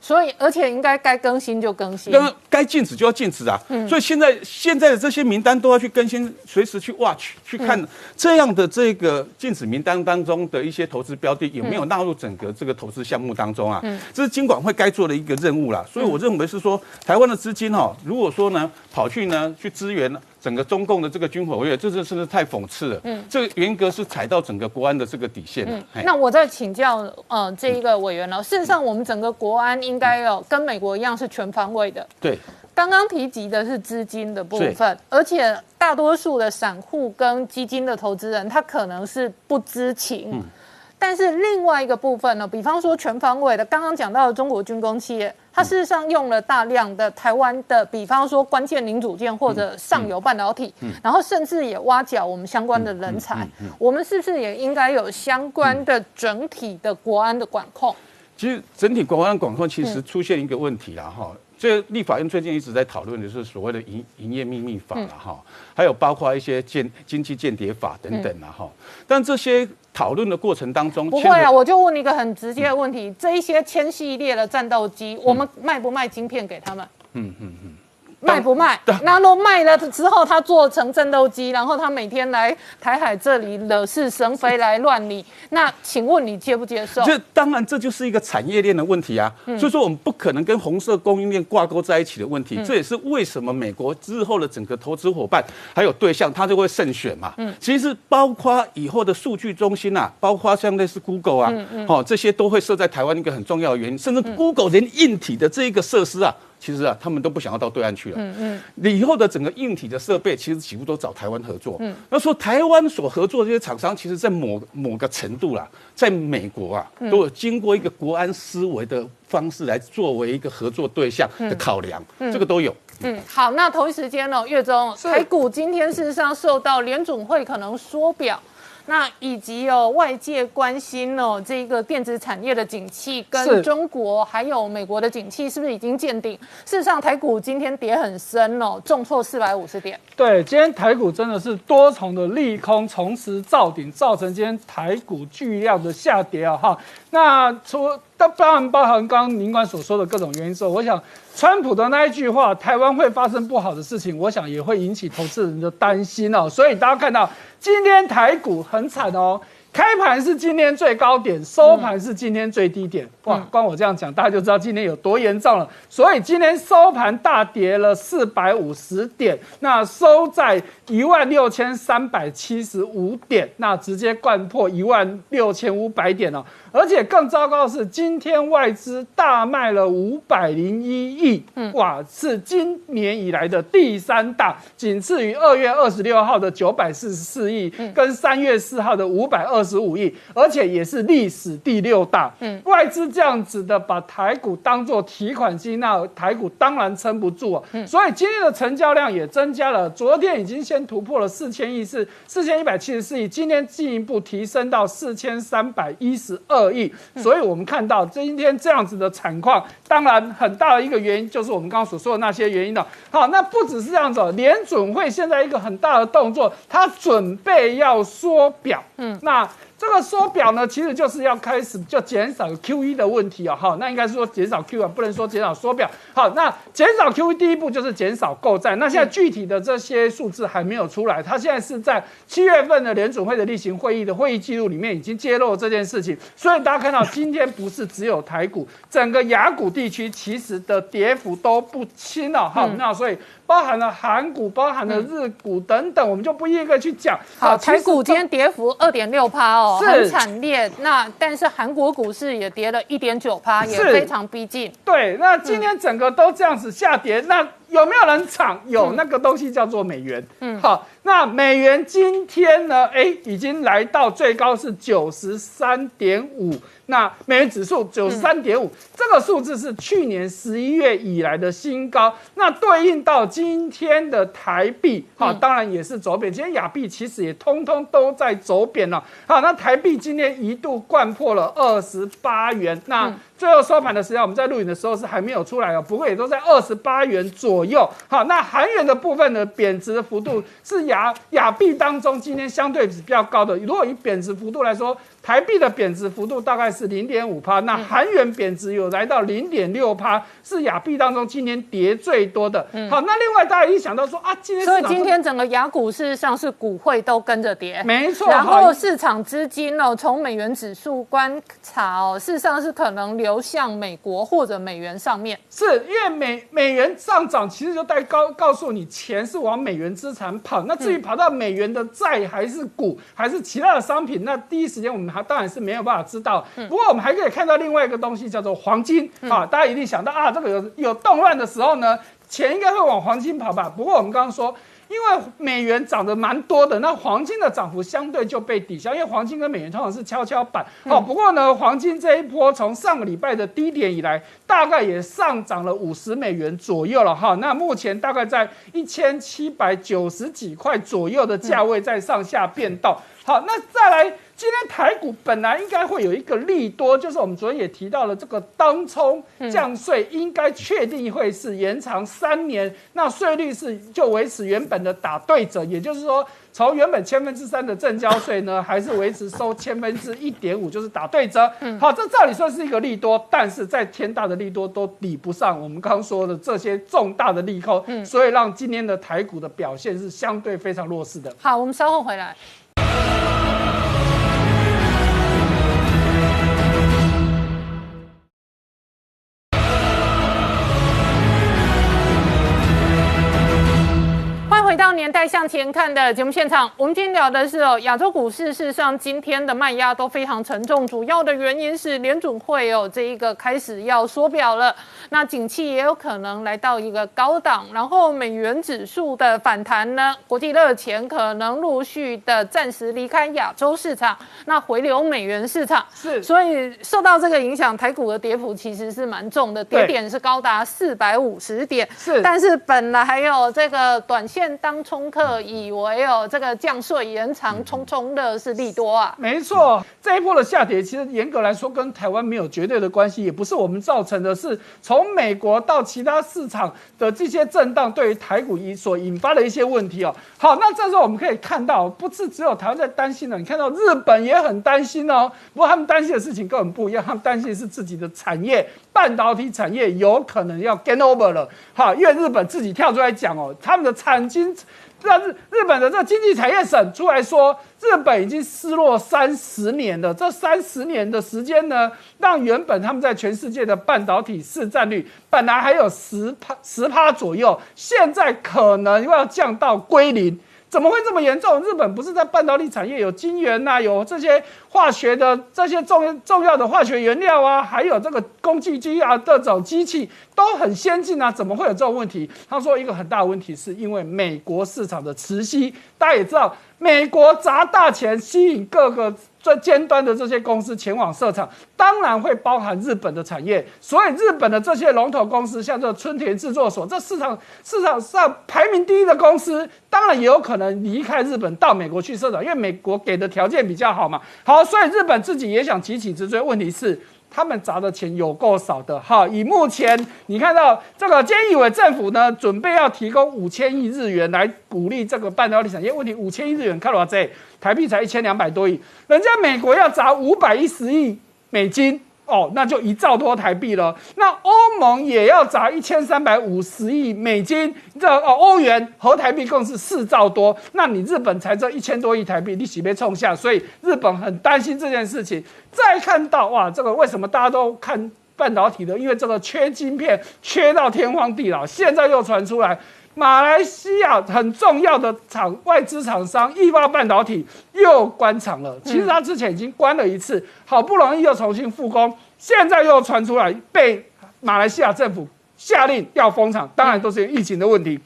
所以，而且应该该更新就更新，该禁止就要禁止啊。所以现在现在的这些名单都要去更新，随时去 watch 去看这样的这个禁止名单当中的一些投资标的有没有纳入整个这个投资项目当中啊。这是金管会该做的一个任务啦。所以我认为是说，台湾的资金哦，如果说呢跑去呢去支援呢。整个中共的这个军火业，这这是不是太讽刺了？嗯，这个严格是踩到整个国安的这个底线了。那我再请教呃这一个委员了。事实上，我们整个国安应该有跟美国一样是全方位的。对，刚刚提及的是资金的部分，而且大多数的散户跟基金的投资人，他可能是不知情。但是另外一个部分呢，比方说全方位的，刚刚讲到的中国军工企业，它事实上用了大量的台湾的，比方说关键零组件或者上游半导体，然后甚至也挖角我们相关的人才，我们是不是也应该有相关的整体的国安的管控？其实整体国安管控其实出现一个问题了哈。这立法院最近一直在讨论的是所谓的营营业秘密法了哈，还有包括一些间经济间谍法等等了哈。但这些讨论的过程当中，不会啊，我就问你一个很直接的问题：这一些千系列的战斗机，我们卖不卖晶片给他们？嗯嗯嗯，卖不卖？那若卖了之后，他做成战斗机，然后他每天来台海这里惹是生非来乱你，那请问你接不接受？这当然这就是一个产业链的问题啊，所以说我们不可能跟红色供应链挂钩在一起的问题。这也是为什么美国之后的整个投资伙伴还有对象，他就会慎选嘛。嗯，其实包括以后的数据中心啊，包括像类似 Google 啊，哦这些都会设在台湾一个很重要的原因，甚至 Google 连硬体的这一个设施啊。其实啊，他们都不想要到对岸去了。嗯嗯，以后的整个硬体的设备，其实几乎都找台湾合作。嗯，那说台湾所合作这些厂商，其实在某某个程度啦，在美国啊，都有经过一个国安思维的方式来作为一个合作对象的考量，这个都有。嗯，好，那同一时间呢，月中台股今天事实上受到联总会可能缩表。那以及哦，外界关心哦，这个电子产业的景气跟中国还有美国的景气是不是已经见顶？事实上，台股今天跌很深哦，重挫四百五十点。对，今天台股真的是多重的利空同时造顶，造成今天台股巨量的下跌啊！哈，那除当然包含刚刚您管所说的各种原因之后，我想川普的那一句话，台湾会发生不好的事情，我想也会引起投资人的担心哦。所以大家看到今天台股很惨哦。开盘是今天最高点，收盘是今天最低点。哇，光我这样讲，大家就知道今天有多严重了。所以今天收盘大跌了四百五十点，那收在一万六千三百七十五点，那直接灌破一万六千五百点了。而且更糟糕的是，今天外资大卖了五百零一亿，哇，是今年以来的第三大，仅次于二月二十六号的九百四十四亿，跟三月四号的五百二。十五亿，而且也是历史第六大。嗯，外资这样子的把台股当做提款机，那台股当然撑不住啊。嗯，所以今天的成交量也增加了，昨天已经先突破了四千亿，是四千一百七十四亿，今天进一步提升到四千三百一十二亿。所以我们看到今天这样子的惨况，当然很大的一个原因就是我们刚刚所说的那些原因了。好，那不只是这样子，联准会现在一个很大的动作，它准备要缩表。嗯，那。这个缩表呢，其实就是要开始就减少 Q E 的问题啊，哈，那应该是说减少 Q 啊，不能说减少缩表。好，那减少 Q E 第一步就是减少购债。那现在具体的这些数字还没有出来，它现在是在七月份的联准会的例行会议的会议记录里面已经揭露这件事情。所以大家看到今天不是只有台股，整个亚股地区其实的跌幅都不轻了，哈，那所以。包含了韩股，包含了日股等等，我们就不一一个去讲。好，台股今天跌幅二点六趴哦，很惨烈。那但是韩国股市也跌了一点九趴，也非常逼近。对，那今天整个都这样子下跌，那有没有人抢？有那个东西叫做美元。嗯，好，那美元今天呢？哎，已经来到最高是九十三点五。那美元指数九十三点五，这个数字是去年十一月以来的新高。那对应到今天的台币，哈，当然也是走贬。今天亚币其实也通通都在走贬了。好，那台币今天一度灌破了二十八元。那最后收盘的时候，我们在录影的时候是还没有出来哦，不过也都在二十八元左右。好，那韩元的部分呢，贬值的幅度是亚亚币当中今天相对比较高的。如果以贬值幅度来说，台币的贬值幅度大概是零点五帕，那韩元贬值有来到零点六帕，是亚币当中今年跌最多的。好，那另外大家一想到说啊，今天所以今天整个亚股事实上是股汇都跟着跌，没错。然后市场资金哦，从美元指数观察哦，事实上是可能流向美国或者美元上面，是因为美美元上涨，其实就带告告诉你钱是往美元资产跑。那至于跑到美元的债还是股还是其他的商品，那第一时间我们。它当然是没有办法知道，不过我们还可以看到另外一个东西，叫做黄金啊。大家一定想到啊，这个有有动乱的时候呢，钱应该会往黄金跑吧？不过我们刚刚说。因为美元涨得蛮多的，那黄金的涨幅相对就被抵消，因为黄金跟美元通常是跷跷板。好，不过呢，黄金这一波从上个礼拜的低点以来，大概也上涨了五十美元左右了哈。那目前大概在一千七百九十几块左右的价位在上下变动。好，那再来今天台股本来应该会有一个利多，就是我们昨天也提到了这个当冲降税，应该确定会是延长三年，那税率是就维持原本的打对折，也就是说。从原本千分之三的正交税呢，还是维持收千分之一点五，就是打对折。好，这照理说是一个利多，但是在天大的利多都抵不上我们刚刚说的这些重大的利空，所以让今天的台股的表现是相对非常弱势的。好，我们稍后回来。向前看的节目现场，我们今天聊的是哦，亚洲股市事实上今天的卖压都非常沉重，主要的原因是联准会哦这一个开始要缩表了，那景气也有可能来到一个高档，然后美元指数的反弹呢，国际热钱可能陆续的暂时离开亚洲市场，那回流美元市场是，所以受到这个影响，台股的跌幅其实是蛮重的，跌点是高达四百五十点，是，但是本来还有这个短线。当冲客以为哦，这个降税延长冲冲的是利多啊？没错，这一波的下跌其实严格来说跟台湾没有绝对的关系，也不是我们造成的，是从美国到其他市场的这些震荡对于台股引所引发的一些问题哦。好，那这时候我们可以看到，不是只有台湾在担心了，你看到日本也很担心哦。不过他们担心的事情跟我们不一样，他们担心的是自己的产业，半导体产业有可能要 gain over 了。好，因为日本自己跳出来讲哦，他们的产经。这日日本的这经济产业省出来说，日本已经失落三十年了。这三十年的时间呢，让原本他们在全世界的半导体市占率本来还有十趴十趴左右，现在可能又要降到归零。怎么会这么严重？日本不是在半导体产业有晶圆呐，有这些化学的这些重重要的化学原料啊，还有这个工具机啊，各种机器都很先进啊，怎么会有这种问题？他说一个很大的问题是因为美国市场的磁吸，大家也知道，美国砸大钱吸引各个。最尖端的这些公司前往设厂，当然会包含日本的产业。所以日本的这些龙头公司，像这春田制作所，这市场市场上排名第一的公司，当然也有可能离开日本到美国去设厂，因为美国给的条件比较好嘛。好，所以日本自己也想急起直追。问题是。他们砸的钱有够少的哈，以目前你看到这个菅义伟政府呢，准备要提供五千亿日元来鼓励这个半导体产业。问题五千亿日元看到这台币才一千两百多亿，人家美国要砸五百一十亿美金。哦，那就一兆多台币了。那欧盟也要砸一千三百五十亿美金，这哦欧元和台币共是四兆多。那你日本才这一千多亿台币，你岂被冲下？所以日本很担心这件事情。再看到哇，这个为什么大家都看半导体的？因为这个缺晶片，缺到天荒地老。现在又传出来。马来西亚很重要的厂外资厂商易发半导体又关厂了。其实它之前已经关了一次，好不容易又重新复工，现在又传出来被马来西亚政府下令要封厂，当然都是疫情的问题。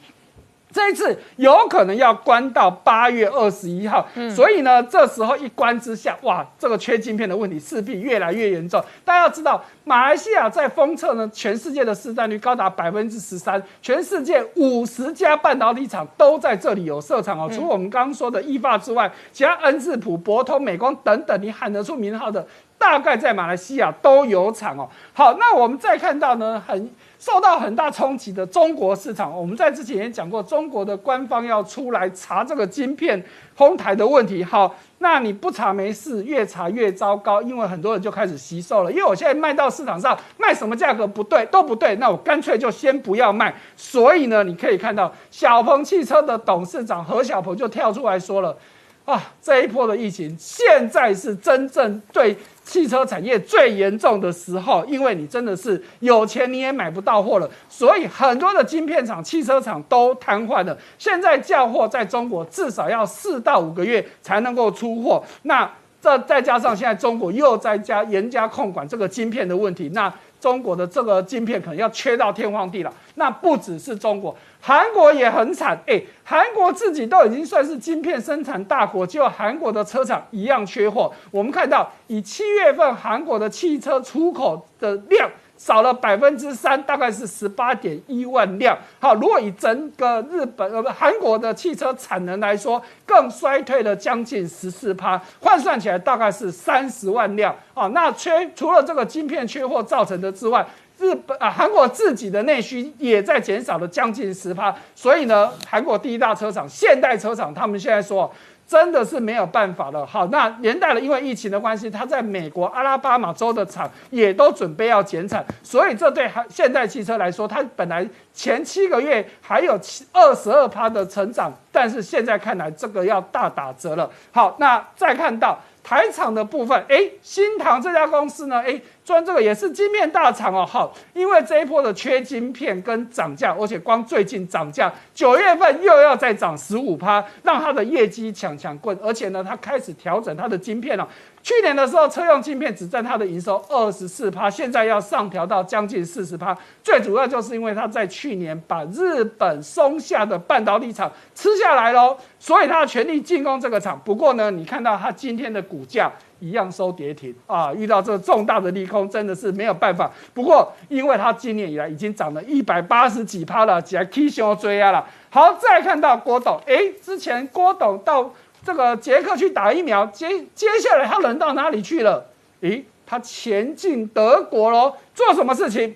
这一次有可能要关到八月二十一号，所以呢，这时候一关之下，哇，这个缺晶片的问题势必越来越严重。大家要知道，马来西亚在封测呢，全世界的市占率高达百分之十三，全世界五十家半导体厂都在这里有设厂哦。除了我们刚刚说的易发之外，其他恩智浦、博通、美光等等，你喊得出名号的，大概在马来西亚都有厂哦。好，那我们再看到呢，很。受到很大冲击的中国市场，我们在之前也讲过，中国的官方要出来查这个晶片哄台的问题。好，那你不查没事，越查越糟糕，因为很多人就开始吸售了。因为我现在卖到市场上卖什么价格不对都不对，那我干脆就先不要卖。所以呢，你可以看到小鹏汽车的董事长何小鹏就跳出来说了。啊，这一波的疫情现在是真正对汽车产业最严重的时候，因为你真的是有钱你也买不到货了，所以很多的晶片厂、汽车厂都瘫痪了。现在叫货在中国至少要四到五个月才能够出货，那这再加上现在中国又在加严加控管这个晶片的问题，那中国的这个晶片可能要缺到天荒地老。那不只是中国。韩国也很惨，哎，韩国自己都已经算是晶片生产大国，就韩国的车厂一样缺货。我们看到，以七月份韩国的汽车出口的量。少了百分之三，大概是十八点一万辆。好，如果以整个日本呃不韩国的汽车产能来说，更衰退了将近十四趴，换算起来大概是三十万辆。好，那缺除了这个晶片缺货造成的之外，日本啊韩国自己的内需也在减少了将近十趴。所以呢，韩国第一大车厂现代车厂，他们现在说。真的是没有办法了。好，那连带了，因为疫情的关系，它在美国阿拉巴马州的厂也都准备要减产，所以这对现代汽车来说，它本来前七个月还有七二十二趴的成长，但是现在看来这个要大打折了。好，那再看到。台厂的部分，哎，新唐这家公司呢，哎，专这个也是晶片大厂哦，好，因为这一波的缺晶片跟涨价，而且光最近涨价，九月份又要再涨十五趴，让它的业绩抢抢棍，而且呢，它开始调整它的晶片了。去年的时候，车用晶片只占它的营收二十四趴，现在要上调到将近四十趴。最主要就是因为它在去年把日本松下的半导体厂吃下来喽，所以它全力进攻这个厂。不过呢，你看到它今天的股价一样收跌停啊，遇到这个重大的利空，真的是没有办法。不过，因为它今年以来已经涨了一百八十几趴了，起来 K 熊追啊了。好，再看到郭董，哎，之前郭董到。这个杰克去打疫苗，接接下来他人到哪里去了？诶，他前进德国喽，做什么事情？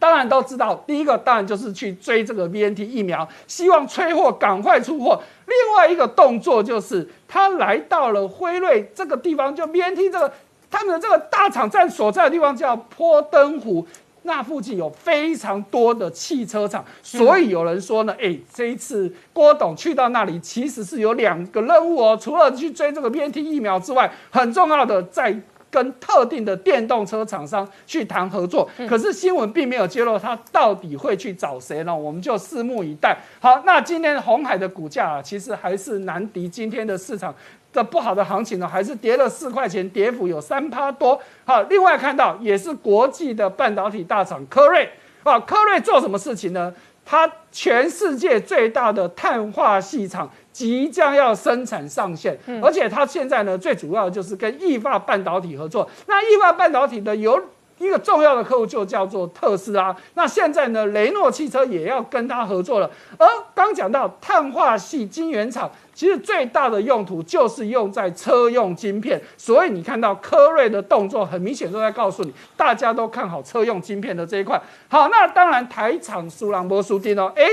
当然都知道，第一个当然就是去追这个 BNT 疫苗，希望催货赶快出货。另外一个动作就是他来到了辉瑞这个地方，就 BNT 这个他们的这个大厂在所在的地方叫坡登湖。那附近有非常多的汽车厂，所以有人说呢，哎，这一次郭董去到那里，其实是有两个任务哦，除了去追这个 BNT 疫苗之外，很重要的在跟特定的电动车厂商去谈合作。可是新闻并没有揭露他到底会去找谁呢？我们就拭目以待。好，那今天红海的股价啊，其实还是难敌今天的市场。的不好的行情呢，还是跌了四块钱，跌幅有三趴多。好，另外看到也是国际的半导体大厂科瑞啊，科瑞做什么事情呢？它全世界最大的碳化系厂即将要生产上线，而且它现在呢，最主要就是跟意法半导体合作。那意法半导体的有一个重要的客户就叫做特斯拉。那现在呢，雷诺汽车也要跟它合作了。而刚讲到碳化系晶圆厂。其实最大的用途就是用在车用晶片，所以你看到科瑞的动作，很明显都在告诉你，大家都看好车用晶片的这一块。好，那当然台厂苏朗波苏丁哦，哎，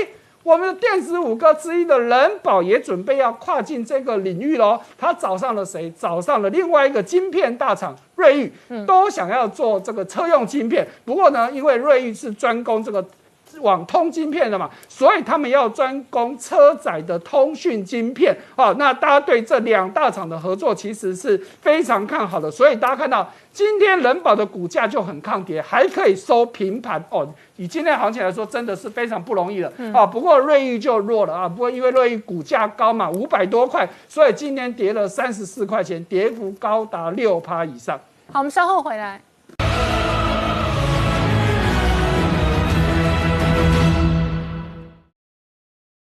我们的电子五哥之一的人保也准备要跨进这个领域喽。他找上了谁？找上了另外一个晶片大厂瑞昱，都想要做这个车用晶片。不过呢，因为瑞昱是专攻这个。网通晶片的嘛，所以他们要专攻车载的通讯晶片啊。那大家对这两大厂的合作其实是非常看好的，所以大家看到今天人保的股价就很抗跌，还可以收平盘哦。以今天行情来说，真的是非常不容易了啊。不过瑞昱就弱了啊，不过因为瑞昱股价高嘛，五百多块，所以今天跌了三十四块钱，跌幅高达六趴以上。好，我们稍后回来。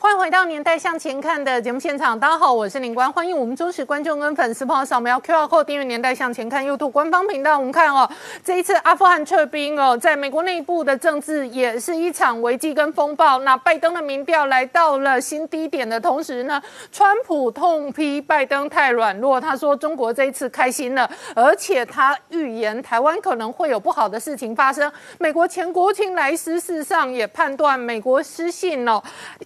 欢迎回到《年代向前看》的节目现场，大家好，我是林官，欢迎我们忠实观众跟粉丝朋友扫描 QR Code 订阅《年代向前看》YouTube 官方频道。我们看哦，这一次阿富汗撤兵哦，在美国内部的政治也是一场危机跟风暴。那拜登的民调来到了新低点的同时呢，川普痛批拜登太软弱，他说中国这一次开心了，而且他预言台湾可能会有不好的事情发生。美国前国务卿莱斯事实上也判断美国失信哦，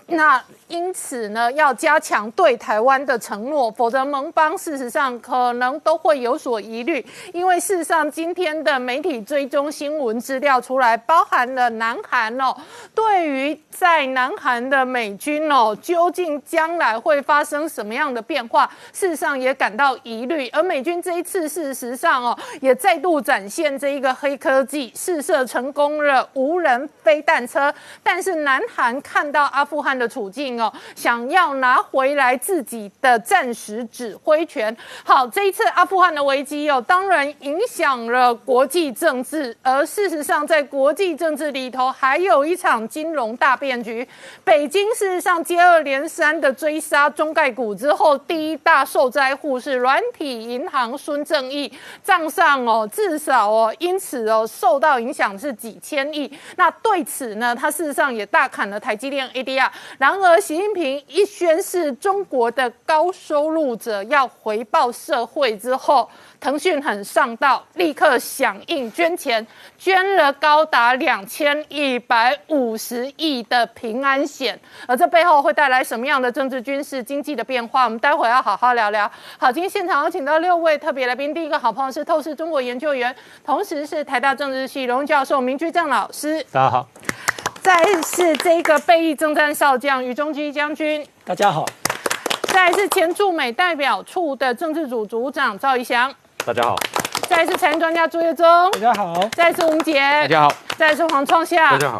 那。因此呢，要加强对台湾的承诺，否则盟邦事实上可能都会有所疑虑。因为事实上，今天的媒体追踪新闻资料出来，包含了南韩哦，对于在南韩的美军哦，究竟将来会发生什么样的变化，事实上也感到疑虑。而美军这一次事实上哦，也再度展现这一个黑科技，试射成功了无人飞弹车。但是南韩看到阿富汗的处境哦，想要拿回来自己的暂时指挥权。好，这一次阿富汗的危机哦，当然影响了国际政治，而事实上在国际政治里头，还有一场金融大变局。北京事实上接二连三的追杀中概股之后，第一大受灾户是软体银行孙正义，账上哦至少哦因此哦受到影响是几千亿。那对此呢，他事实上也大砍了台积电 ADR。然而，习近平一宣示中国的高收入者要回报社会之后，腾讯很上道，立刻响应捐钱，捐了高达两千一百五十亿的平安险。而这背后会带来什么样的政治、军事、经济的变化？我们待会要好好聊聊。好，今天现场有请到六位特别来宾，第一个好朋友是透视中国研究员，同时是台大政治系荣教授明居正老师。大家好，再是这个备役征战少将于中基将军，大家好，再是前驻美代表处的政治组组长赵一翔，大家好，再是财经专家朱业忠，大家好，再是吴杰，大家好，再是黄创夏，大家好。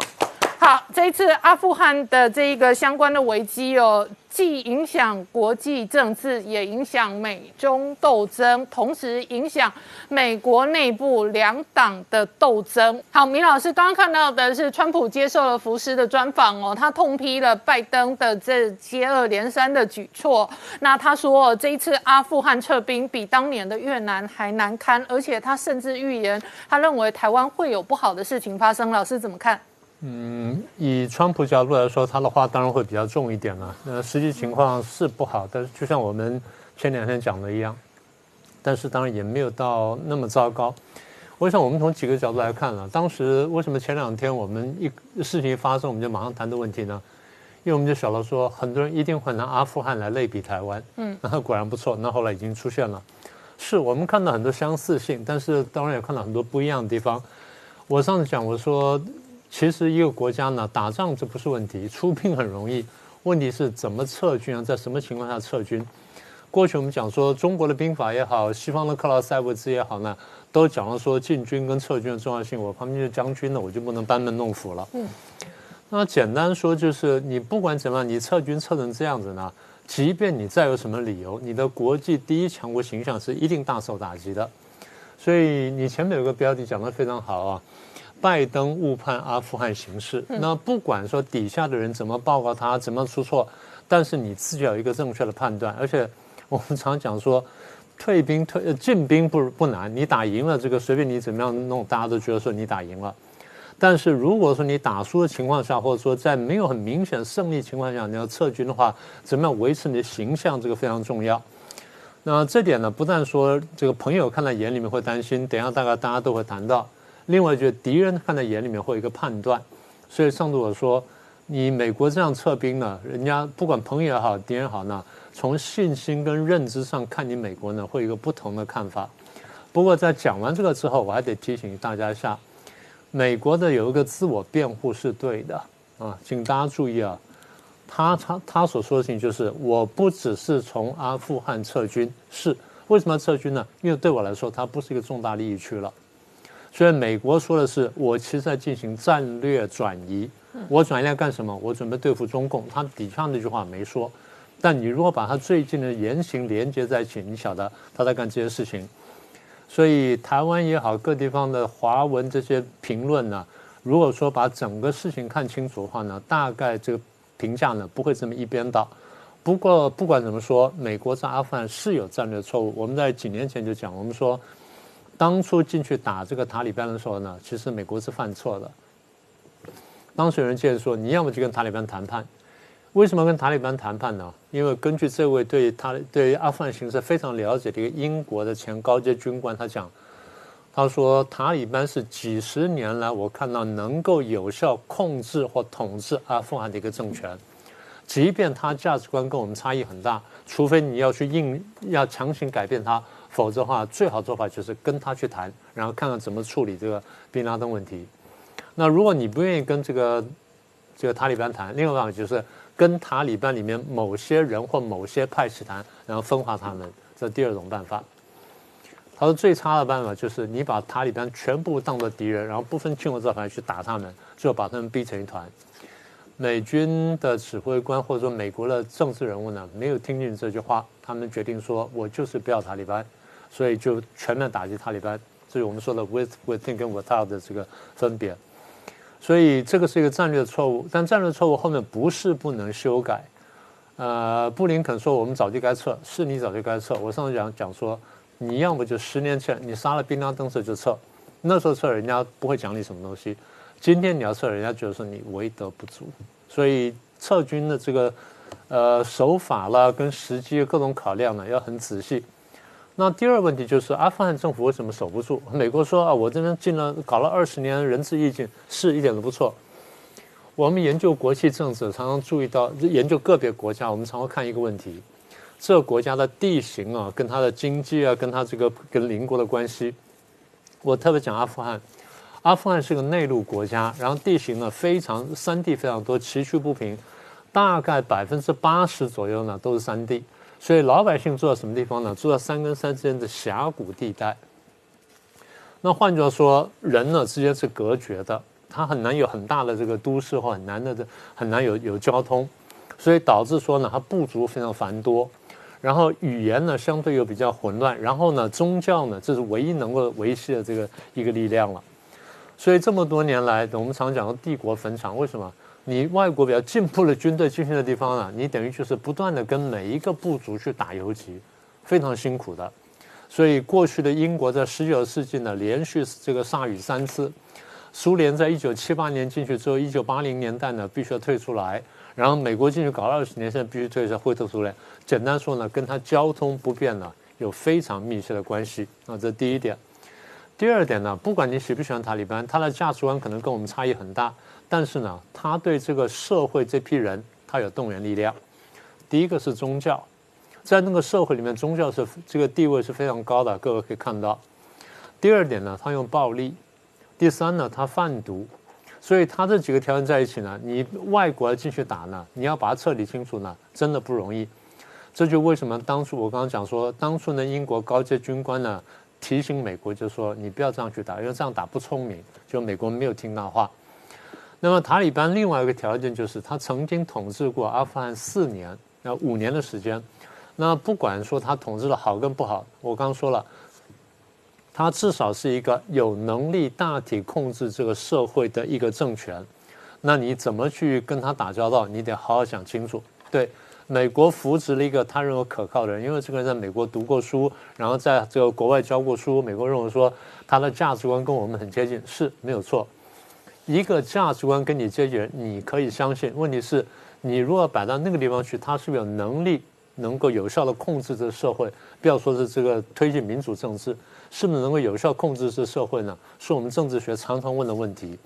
好，这一次阿富汗的这一个相关的危机哦，既影响国际政治，也影响美中斗争，同时影响美国内部两党的斗争。好，明老师刚刚看到的是川普接受了福斯的专访哦，他痛批了拜登的这接二连三的举措。那他说，这一次阿富汗撤兵比当年的越南还难堪，而且他甚至预言，他认为台湾会有不好的事情发生。老师怎么看？嗯，以川普角度来说，他的话当然会比较重一点了。那实际情况是不好，但是就像我们前两天讲的一样，但是当然也没有到那么糟糕。我想我们从几个角度来看了，当时为什么前两天我们一事情一发生，我们就马上谈的问题呢？因为我们就晓得说，很多人一定会拿阿富汗来类比台湾。嗯，那 果然不错，那后来已经出现了。是我们看到很多相似性，但是当然也看到很多不一样的地方。我上次讲我说。其实一个国家呢，打仗这不是问题，出兵很容易。问题是怎么撤军啊，在什么情况下撤军？过去我们讲说，中国的兵法也好，西方的克劳塞维兹也好呢，都讲了说进军跟撤军的重要性。我旁边是将军呢，我就不能班门弄斧了。嗯，那简单说就是，你不管怎么样，你撤军撤成这样子呢，即便你再有什么理由，你的国际第一强国形象是一定大受打击的。所以你前面有个标题讲得非常好啊。拜登误判阿富汗形势，那不管说底下的人怎么报告他，怎么出错，但是你自己要有一个正确的判断。而且我们常讲说，退兵退进兵不不难，你打赢了这个随便你怎么样弄，大家都觉得说你打赢了。但是如果说你打输的情况下，或者说在没有很明显胜利情况下，你要撤军的话，怎么样维持你的形象，这个非常重要。那这点呢，不但说这个朋友看在眼里面会担心，等下大概大家都会谈到。另外，就敌人看在眼里面会有一个判断，所以上次我说，你美国这样撤兵呢，人家不管朋友也好，敌人好呢，从信心跟认知上看你美国呢，会有一个不同的看法。不过在讲完这个之后，我还得提醒大家一下，美国的有一个自我辩护是对的啊，请大家注意啊，他他他所说的事情就是，我不只是从阿富汗撤军，是为什么要撤军呢？因为对我来说，它不是一个重大利益区了。所以美国说的是，我其实在进行战略转移。我转移来干什么？我准备对付中共。他底下那句话没说，但你如果把他最近的言行连接在一起，你晓得他在干这些事情。所以台湾也好，各地方的华文这些评论呢，如果说把整个事情看清楚的话呢，大概这个评价呢不会这么一边倒。不过不管怎么说，美国在阿富汗是有战略错误。我们在几年前就讲，我们说。当初进去打这个塔利班的时候呢，其实美国是犯错的。当时有人建议说，你要么就跟塔利班谈判。为什么跟塔利班谈判呢？因为根据这位对他对阿富汗形势非常了解的一个英国的前高阶军官，他讲，他说塔利班是几十年来我看到能够有效控制或统治阿富汗的一个政权，即便他价值观跟我们差异很大，除非你要去硬要强行改变他。否则的话，最好做法就是跟他去谈，然后看看怎么处理这个宾拉登问题。那如果你不愿意跟这个这个塔利班谈，另外办法就是跟塔利班里面某些人或某些派系谈，然后分化他们。这第二种办法。他说最差的办法就是你把塔利班全部当作敌人，然后不分青红皂白去打他们，最后把他们逼成一团。美军的指挥官或者说美国的政治人物呢，没有听进这句话，他们决定说，我就是不要塔利班，所以就全面打击塔利班。这是我们说的 with within 跟 without 的这个分别。所以这个是一个战略错误，但战略错误后面不是不能修改。呃，布林肯说我们早就该撤，是你早就该撤。我上次讲讲说，你要么就十年前你杀了宾拉登时就撤，那时候撤人家不会讲你什么东西。今天你要撤，人家觉得说你为德不足，所以撤军的这个呃手法啦，跟时机各种考量呢，要很仔细。那第二个问题就是阿富汗政府为什么守不住？美国说啊，我这边进了搞了二十年仁至义尽，是一点都不错。我们研究国际政治，常常注意到研究个别国家，我们常会看一个问题：这个国家的地形啊，跟它的经济啊，跟它这个跟邻国的关系。我特别讲阿富汗。阿富汗是个内陆国家，然后地形呢非常山地非常多，崎岖不平，大概百分之八十左右呢都是山地，所以老百姓住在什么地方呢？住在山跟山之间的峡谷地带。那换句话说，人呢之间是隔绝的，它很难有很大的这个都市或很难的这很难有有交通，所以导致说呢，它部族非常繁多，然后语言呢相对又比较混乱，然后呢宗教呢这是唯一能够维系的这个一个力量了。所以这么多年来，我们常讲的帝国坟场，为什么？你外国比较进步的军队进去的地方呢？你等于就是不断的跟每一个部族去打游击，非常辛苦的。所以过去的英国在十九世纪呢，连续这个铩羽三次。苏联在一九七八年进去之后，一九八零年代呢必须要退出来，然后美国进去搞了二十年，现在必须退出，会退出来。简单说呢，跟它交通不便呢有非常密切的关系。啊，这第一点。第二点呢，不管你喜不喜欢塔利班，他的价值观可能跟我们差异很大，但是呢，他对这个社会这批人，他有动员力量。第一个是宗教，在那个社会里面，宗教是这个地位是非常高的，各位可以看到。第二点呢，他用暴力。第三呢，他贩毒。所以他这几个条件在一起呢，你外国进去打呢，你要把它彻底清楚呢，真的不容易。这就为什么当初我刚刚讲说，当初呢，英国高阶军官呢。提醒美国，就说你不要这样去打，因为这样打不聪明。就美国没有听到话。那么塔利班另外一个条件就是，他曾经统治过阿富汗四年，那五年的时间。那不管说他统治的好跟不好，我刚说了，他至少是一个有能力大体控制这个社会的一个政权。那你怎么去跟他打交道，你得好好想清楚。对。美国扶植了一个他认为可靠的人，因为这个人在美国读过书，然后在这个国外教过书。美国认为说他的价值观跟我们很接近，是没有错。一个价值观跟你接近，你可以相信。问题是，你如果摆到那个地方去，他是不是有能力能够有效的控制这社会？不要说是这个推进民主政治，是不是能够有效控制这社会呢？是我们政治学常常问的问题。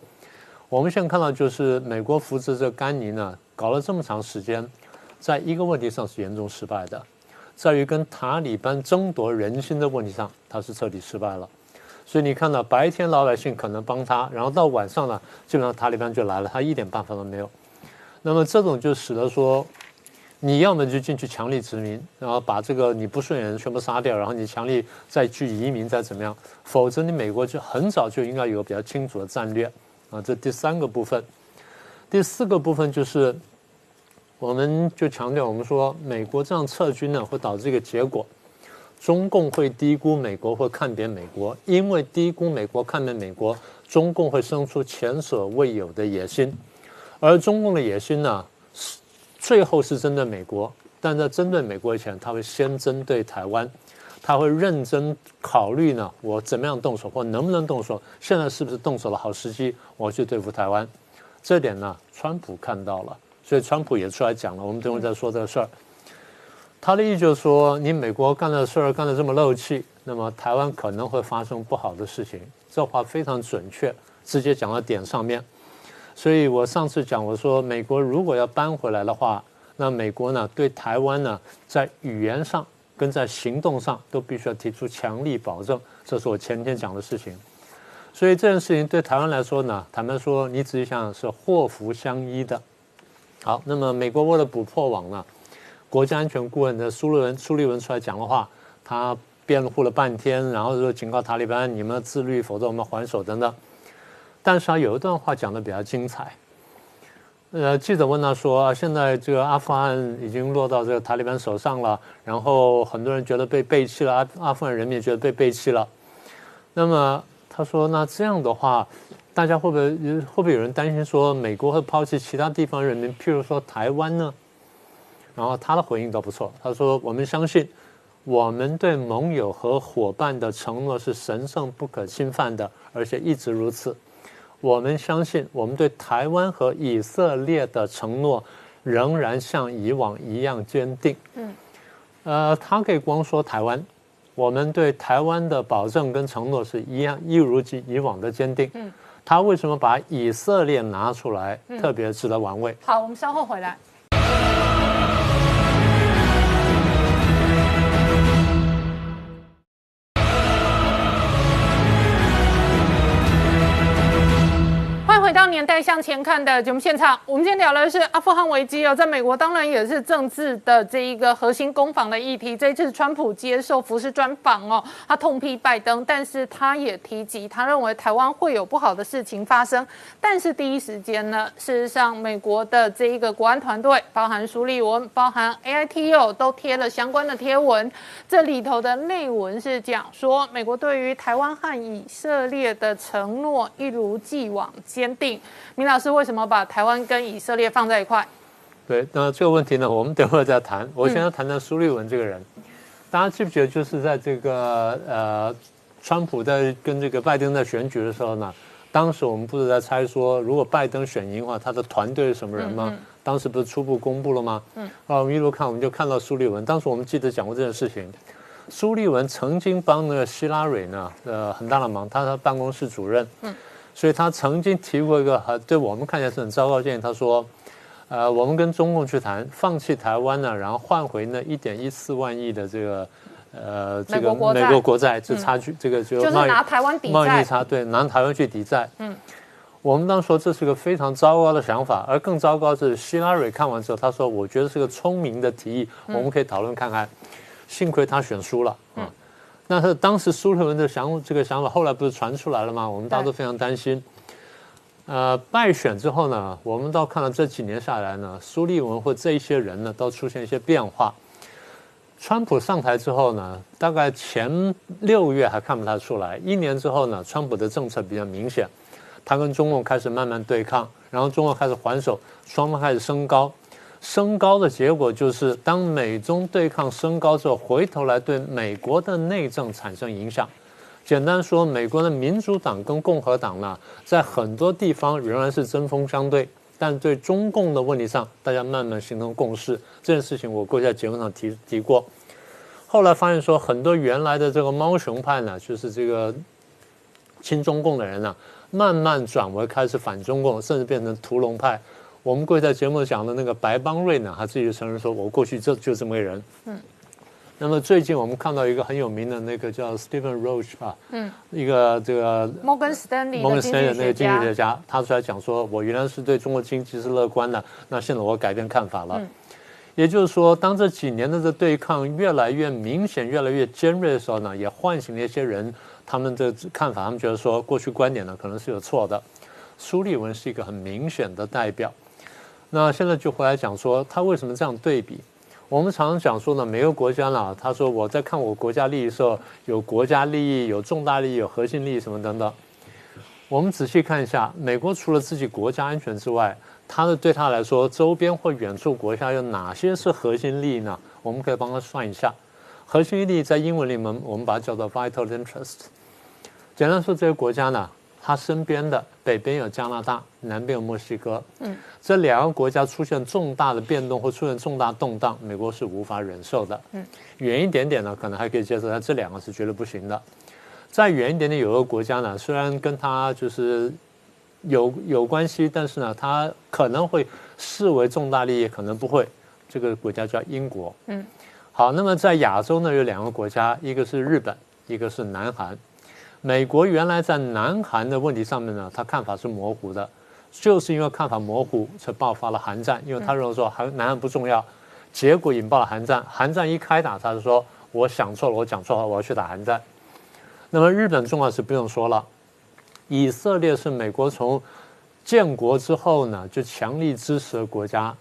我们现在看到就是美国扶持这甘尼呢，搞了这么长时间。在一个问题上是严重失败的，在于跟塔利班争夺人心的问题上，他是彻底失败了。所以你看到白天老百姓可能帮他，然后到晚上呢，基本上塔利班就来了，他一点办法都没有。那么这种就使得说，你要么就进去强力殖民，然后把这个你不顺眼人全部杀掉，然后你强力再去移民再怎么样，否则你美国就很早就应该有比较清楚的战略啊。这第三个部分，第四个部分就是。我们就强调，我们说美国这样撤军呢，会导致一个结果：中共会低估美国，会看扁美国。因为低估美国、看扁美国，中共会生出前所未有的野心。而中共的野心呢，是最后是针对美国，但在针对美国以前，他会先针对台湾，他会认真考虑呢，我怎么样动手，或能不能动手？现在是不是动手的好时机？我去对付台湾，这点呢，川普看到了。所以川普也出来讲了，我们等会再说这个事儿。他的意思就是说，你美国干的事儿干得这么漏气，那么台湾可能会发生不好的事情。这话非常准确，直接讲到点上面。所以我上次讲，我说美国如果要搬回来的话，那美国呢对台湾呢在语言上跟在行动上都必须要提出强力保证。这是我前天讲的事情。所以这件事情对台湾来说呢，坦白说，你仔细想想是祸福相依的。好，那么美国为了补破网呢，国家安全顾问的苏立文苏立文出来讲的话，他辩护了半天，然后说警告塔利班，你们自律，否则我们还手等等。但是他有一段话讲的比较精彩。呃，记者问他说：“现在这个阿富汗已经落到这个塔利班手上了，然后很多人觉得被背弃了，阿阿富汗人民觉得被背弃了。那么他说，那这样的话，大家会不会会不会有人担心说美国会抛弃其他地方人民，譬如说台湾呢？”然后他的回应倒不错，他说：“我们相信，我们对盟友和伙伴的承诺是神圣不可侵犯的，而且一直如此。我们相信，我们对台湾和以色列的承诺仍然像以往一样坚定。”嗯，呃，他可以光说台湾，我们对台湾的保证跟承诺是一样，一如既以往的坚定。嗯，他为什么把以色列拿出来，特别值得玩味？好，我们稍后回来。向前看的节目现场。我们今天聊的是阿富汗危机哦，在美国当然也是政治的这一个核心攻防的议题。这一次川普接受福斯专访哦，他痛批拜登，但是他也提及他认为台湾会有不好的事情发生。但是第一时间呢，事实上美国的这一个国安团队，包含苏利文、包含 AITO 都贴了相关的贴文。这里头的内文是讲说，美国对于台湾和以色列的承诺一如既往坚定。明老师为什么把台湾跟以色列放在一块？对，那这个问题呢，我们等会儿再谈。我先要谈谈苏利文这个人，大家记不记得，就是在这个呃，川普在跟这个拜登在选举的时候呢，当时我们不是在猜说，如果拜登选赢的话，他的团队是什么人吗？当时不是初步公布了吗？嗯，啊，我们一路看，我们就看到苏利文。当时我们记得讲过这件事情，苏利文曾经帮那个希拉蕊呢，呃，很大的忙，他是他办公室主任。嗯。所以他曾经提过一个很对我们看起来是很糟糕的建议。他说：“呃，我们跟中共去谈，放弃台湾呢，然后换回那一点一四万亿的这个呃这个美国国债，这差距，这个就就是拿台湾抵债，贸易差对，拿台湾去抵债。嗯，我们当时说这是个非常糟糕的想法，而更糟糕是希拉蕊看完之后，他说：我觉得是个聪明的提议，我们可以讨论看看。幸亏他选输了。嗯。那他当时苏利文的想这个想法，后来不是传出来了吗？我们大家都非常担心。呃，败选之后呢，我们倒看到这几年下来呢，苏利文或这一些人呢，都出现一些变化。川普上台之后呢，大概前六月还看不太出来，一年之后呢，川普的政策比较明显，他跟中共开始慢慢对抗，然后中共开始还手，双方开始升高。升高的结果就是，当美中对抗升高之后，回头来对美国的内政产生影响。简单说，美国的民主党跟共和党呢，在很多地方仍然是针锋相对，但对中共的问题上，大家慢慢形成共识。这件事情我过去在节目上提提过。后来发现说，很多原来的这个猫熊派呢，就是这个亲中共的人呢，慢慢转为开始反中共，甚至变成屠龙派。我们过去在节目讲的那个白邦瑞呢，他自己就承认说，我过去就就这么个人。嗯。那么最近我们看到一个很有名的那个叫 Stephen Roach 吧，嗯，一个这个摩根斯丹利摩根斯丹利那个经济学家，他出来讲说，我原来是对中国经济是乐观的，那现在我改变看法了。嗯。也就是说，当这几年的这对抗越来越明显、越来越尖锐的时候呢，也唤醒了一些人他们的看法，他们觉得说，过去观点呢可能是有错的。苏利文是一个很明显的代表。那现在就回来讲说，他为什么这样对比？我们常常讲说呢，每个国家呢，他说我在看我国家利益的时候，有国家利益、有重大利益、有核心利益什么等等。我们仔细看一下，美国除了自己国家安全之外，他的对他来说，周边或远处国家有哪些是核心利益呢？我们可以帮他算一下。核心利益在英文里面，我们把它叫做 vital interest。简单说，这些国家呢。他身边的北边有加拿大，南边有墨西哥，嗯，这两个国家出现重大的变动或出现重大动荡，美国是无法忍受的，嗯，远一点点呢，可能还可以接受，但这两个是绝对不行的。再远一点点，有个国家呢，虽然跟他就是有有关系，但是呢，他可能会视为重大利益，可能不会。这个国家叫英国，嗯，好，那么在亚洲呢，有两个国家，一个是日本，一个是南韩。美国原来在南韩的问题上面呢，他看法是模糊的，就是因为看法模糊才爆发了韩战。因为他认为说韩南韩不重要，结果引爆了韩战。韩战一开打，他就说我想错了，我讲错了，我要去打韩战。那么日本重要是不用说了，以色列是美国从建国之后呢，就强力支持的国家。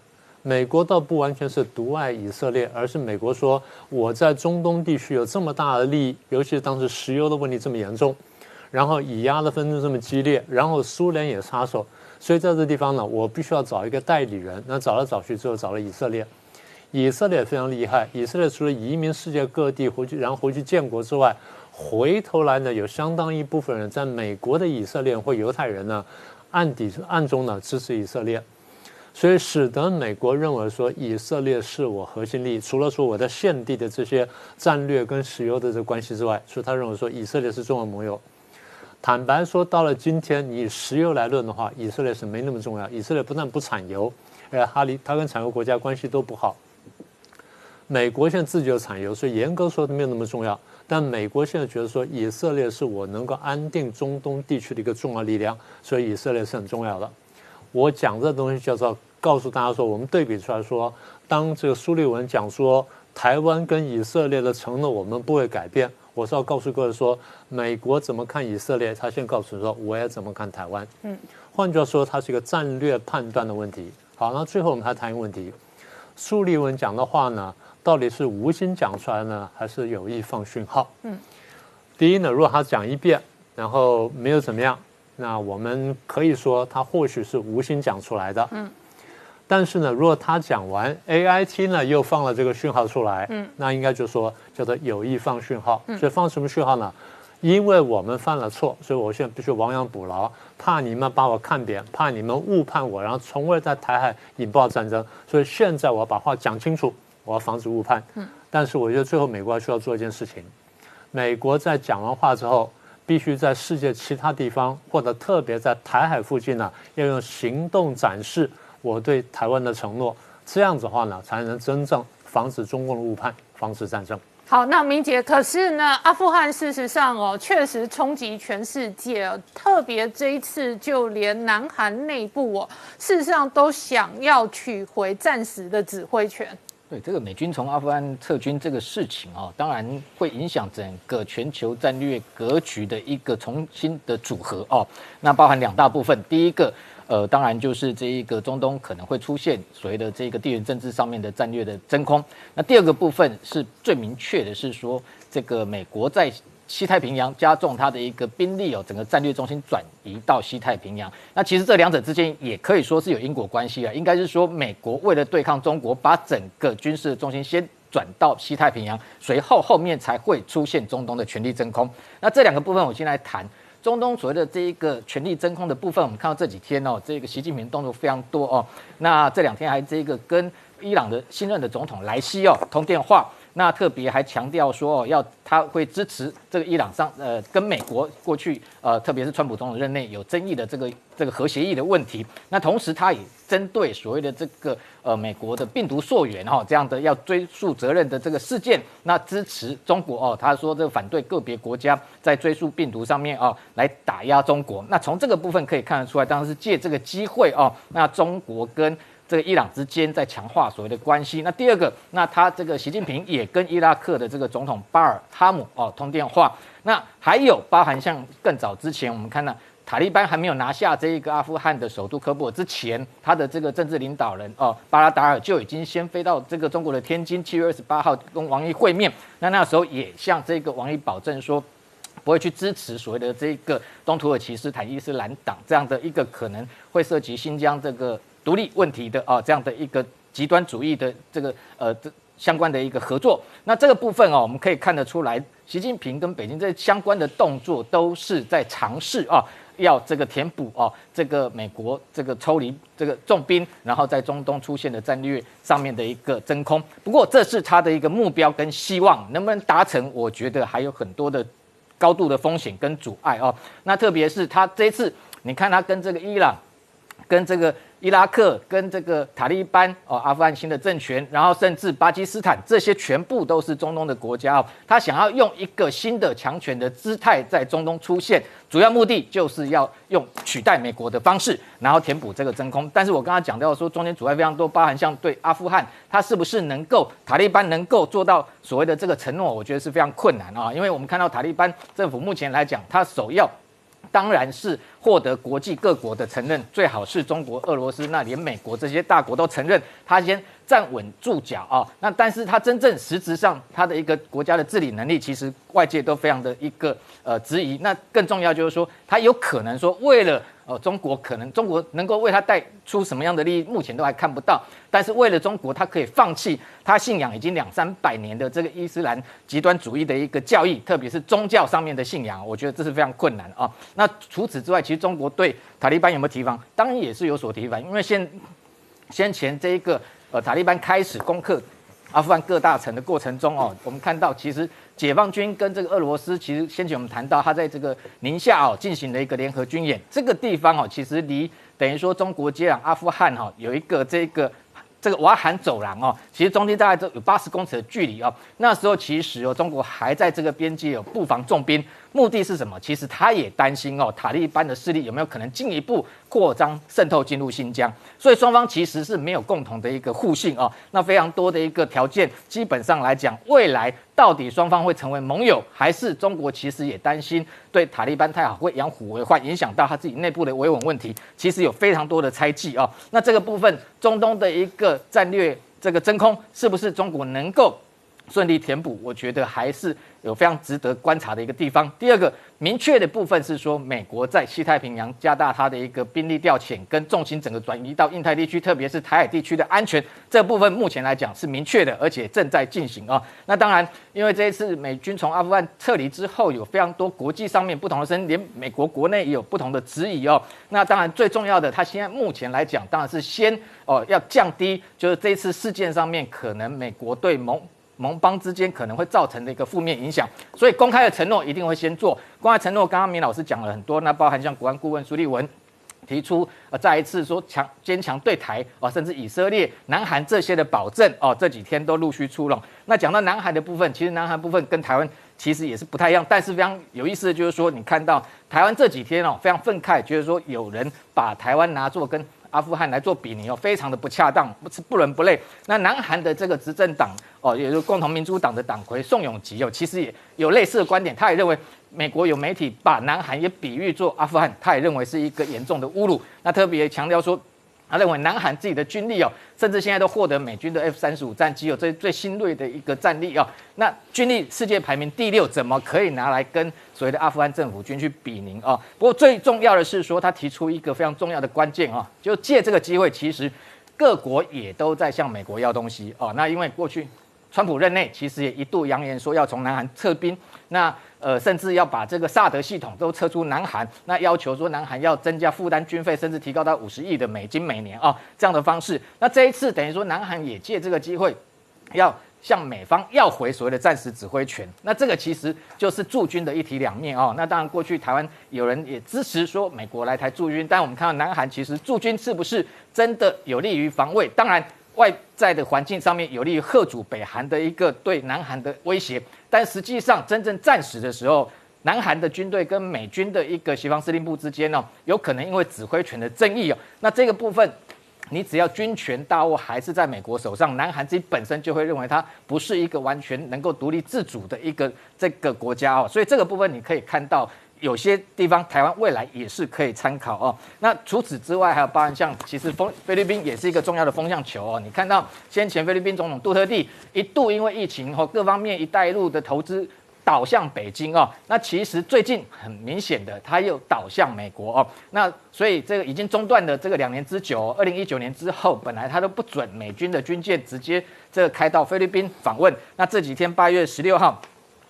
美国倒不完全是独爱以色列，而是美国说我在中东地区有这么大的利益，尤其是当时石油的问题这么严重，然后以压的纷争这么激烈，然后苏联也插手，所以在这地方呢，我必须要找一个代理人。那找来找去，最后找了以色列。以色列非常厉害，以色列除了移民世界各地回去，然后回去建国之外，回头来呢，有相当一部分人在美国的以色列或犹太人呢，暗底暗中呢支持以色列。所以使得美国认为说以色列是我核心利益，除了说我在现地的这些战略跟石油的这关系之外，所以他认为说以色列是重要盟友。坦白说，到了今天，以石油来论的话，以色列是没那么重要。以色列不但不产油，呃，哈离他跟产油国家关系都不好。美国现在自己有产油，所以严格说没有那么重要。但美国现在觉得说以色列是我能够安定中东地区的一个重要力量，所以以色列是很重要的。我讲这东西叫做。告诉大家说，我们对比出来说，当这个苏利文讲说台湾跟以色列的承诺我们不会改变，我是要告诉各位说，美国怎么看以色列，他先告诉你说，我也怎么看台湾。嗯，换句话说，它是一个战略判断的问题。好，那最后我们还谈一个问题，苏利文讲的话呢，到底是无心讲出来呢，还是有意放讯号？嗯，第一呢，如果他讲一遍，然后没有怎么样，那我们可以说他或许是无心讲出来的。嗯。但是呢，如果他讲完，A I T 呢又放了这个讯号出来，嗯，那应该就说叫做有意放讯号。所以放什么讯号呢？因为我们犯了错，所以我现在必须亡羊补牢，怕你们把我看扁，怕你们误判我，然后从而在台海引爆战争。所以现在我要把话讲清楚，我要防止误判。嗯，但是我觉得最后美国需要做一件事情，美国在讲完话之后，必须在世界其他地方或者特别在台海附近呢，要用行动展示。我对台湾的承诺，这样子的话呢，才能真正防止中共的误判，防止战争。好，那明杰，可是呢，阿富汗事实上哦，确实冲击全世界，特别这一次，就连南韩内部哦，事实上都想要取回暂时的指挥权。对这个美军从阿富汗撤军这个事情哦，当然会影响整个全球战略格局的一个重新的组合哦。那包含两大部分，第一个。呃，当然就是这一个中东可能会出现所谓的这个地缘政治上面的战略的真空。那第二个部分是最明确的，是说这个美国在西太平洋加重它的一个兵力哦，整个战略中心转移到西太平洋。那其实这两者之间也可以说是有因果关系啊，应该是说美国为了对抗中国，把整个军事的中心先转到西太平洋，随后后面才会出现中东的权力真空。那这两个部分我先来谈。中东所谓的这一个权力真空的部分，我们看到这几天哦，这个习近平动作非常多哦。那这两天还这个跟伊朗的新任的总统莱西哦通电话。那特别还强调说，哦，要他会支持这个伊朗上，呃，跟美国过去，呃，特别是川普总统任内有争议的这个这个核协议的问题。那同时，他也针对所谓的这个，呃，美国的病毒溯源哈，这样的要追溯责任的这个事件，那支持中国哦，他说这个反对个别国家在追溯病毒上面哦，来打压中国。那从这个部分可以看得出来，当然是借这个机会哦，那中国跟。这个伊朗之间在强化所谓的关系。那第二个，那他这个习近平也跟伊拉克的这个总统巴尔哈姆哦通电话。那还有包含像更早之前，我们看到塔利班还没有拿下这一个阿富汗的首都科布尔之前，他的这个政治领导人哦巴拉达尔就已经先飞到这个中国的天津，七月二十八号跟王毅会面。那那时候也向这个王毅保证说，不会去支持所谓的这个东土耳其斯坦伊斯兰党这样的一个可能会涉及新疆这个。独立问题的啊，这样的一个极端主义的这个呃这相关的一个合作，那这个部分哦，我们可以看得出来，习近平跟北京这相关的动作都是在尝试啊，要这个填补哦，这个美国这个抽离这个重兵，然后在中东出现的战略上面的一个真空。不过这是他的一个目标跟希望，能不能达成，我觉得还有很多的高度的风险跟阻碍哦。那特别是他这次，你看他跟这个伊朗，跟这个。伊拉克跟这个塔利班哦，阿富汗新的政权，然后甚至巴基斯坦，这些全部都是中东的国家哦。他想要用一个新的强权的姿态在中东出现，主要目的就是要用取代美国的方式，然后填补这个真空。但是我刚刚讲到说，中间阻碍非常多，包含像对阿富汗，他是不是能够塔利班能够做到所谓的这个承诺，我觉得是非常困难啊。因为我们看到塔利班政府目前来讲，他首要。当然是获得国际各国的承认，最好是中国、俄罗斯，那连美国这些大国都承认，他先站稳住脚啊。那但是他真正实质上他的一个国家的治理能力，其实外界都非常的一个呃质疑。那更重要就是说，他有可能说为了。哦，中国可能中国能够为他带出什么样的利益，目前都还看不到。但是为了中国，他可以放弃他信仰已经两三百年的这个伊斯兰极端主义的一个教义，特别是宗教上面的信仰，我觉得这是非常困难啊。那除此之外，其实中国对塔利班有没有提防？当然也是有所提防，因为先先前这一个呃塔利班开始攻克阿富汗各大城的过程中哦，我们看到其实。解放军跟这个俄罗斯，其实先前我们谈到，他在这个宁夏哦进行了一个联合军演，这个地方哦，其实离等于说中国接壤阿富汗哈有一个这个。这个瓦罕走廊哦，其实中间大概都有八十公尺的距离哦。那时候其实哦，中国还在这个边界有布防重兵，目的是什么？其实他也担心哦，塔利班的势力有没有可能进一步扩张渗透进入新疆？所以双方其实是没有共同的一个互信哦。那非常多的一个条件，基本上来讲，未来到底双方会成为盟友，还是中国其实也担心对塔利班太好会养虎为患，影响到他自己内部的维稳问题？其实有非常多的猜忌哦。那这个部分，中东的一个。战略这个真空是不是中国能够顺利填补？我觉得还是。有非常值得观察的一个地方。第二个明确的部分是说，美国在西太平洋加大它的一个兵力调遣，跟重心整个转移到印太地区，特别是台海地区的安全这部分，目前来讲是明确的，而且正在进行啊。那当然，因为这一次美军从阿富汗撤离之后，有非常多国际上面不同的声音，连美国国内也有不同的质疑哦。那当然最重要的，它现在目前来讲，当然是先哦要降低，就是这次事件上面可能美国对盟。盟邦之间可能会造成的一个负面影响，所以公开的承诺一定会先做。公开承诺，刚刚明老师讲了很多，那包含像国安顾问苏立文提出，呃，再一次说强坚强对台哦，甚至以色列、南韩这些的保证哦，这几天都陆续出笼。那讲到南韩的部分，其实南韩部分跟台湾其实也是不太一样，但是非常有意思的就是说，你看到台湾这几天哦，非常愤慨，觉得说有人把台湾拿作跟。阿富汗来做比拟哦，非常的不恰当，不是不伦不类。那南韩的这个执政党哦，也就是共同民主党的党魁宋永吉哦，其实也有类似的观点，他也认为美国有媒体把南韩也比喻作阿富汗，他也认为是一个严重的侮辱。那特别强调说。他认为南韩自己的军力哦，甚至现在都获得美军的 F 三十五战机哦，最最新锐的一个战力哦。那军力世界排名第六，怎么可以拿来跟所谓的阿富汗政府军去比拟哦？不过最重要的是说，他提出一个非常重要的关键哦，就借这个机会，其实各国也都在向美国要东西哦。那因为过去川普任内，其实也一度扬言说要从南韩撤兵，那。呃，甚至要把这个萨德系统都撤出南韩，那要求说南韩要增加负担军费，甚至提高到五十亿的美金每年啊，这样的方式。那这一次等于说南韩也借这个机会，要向美方要回所谓的战时指挥权。那这个其实就是驻军的一体两面哦。那当然过去台湾有人也支持说美国来台驻军，但我们看到南韩其实驻军是不是真的有利于防卫？当然。外在的环境上面有利于贺主北韩的一个对南韩的威胁，但实际上真正战时的时候，南韩的军队跟美军的一个西方司令部之间呢，有可能因为指挥权的争议哦，那这个部分，你只要军权大握还是在美国手上，南韩自己本身就会认为它不是一个完全能够独立自主的一个这个国家哦，所以这个部分你可以看到。有些地方台湾未来也是可以参考哦。那除此之外，还有包含像其实风菲律宾也是一个重要的风向球哦。你看到先前菲律宾总统杜特地一度因为疫情和各方面一带一路的投资导向北京哦，那其实最近很明显的他又导向美国哦。那所以这个已经中断的这个两年之久，二零一九年之后本来他都不准美军的军舰直接这个开到菲律宾访问。那这几天八月十六号。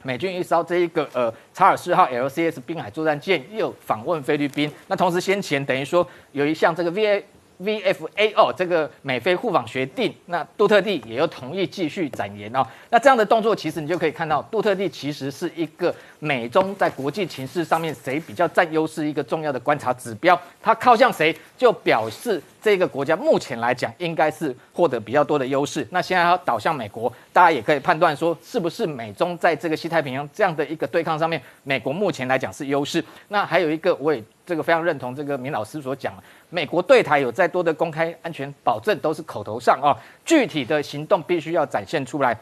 美军一艘这一个呃查尔斯号 LCS 滨海作战舰又访问菲律宾，那同时先前等于说有一项这个 VA。VFA 哦，这个美菲互访协定，那杜特地也又同意继续展延哦。那这样的动作，其实你就可以看到，杜特地其实是一个美中在国际情势上面谁比较占优势一个重要的观察指标。它靠向谁，就表示这个国家目前来讲应该是获得比较多的优势。那现在要倒向美国，大家也可以判断说，是不是美中在这个西太平洋这样的一个对抗上面，美国目前来讲是优势。那还有一个，我也这个非常认同这个明老师所讲。美国对台有再多的公开安全保证，都是口头上哦，具体的行动必须要展现出来。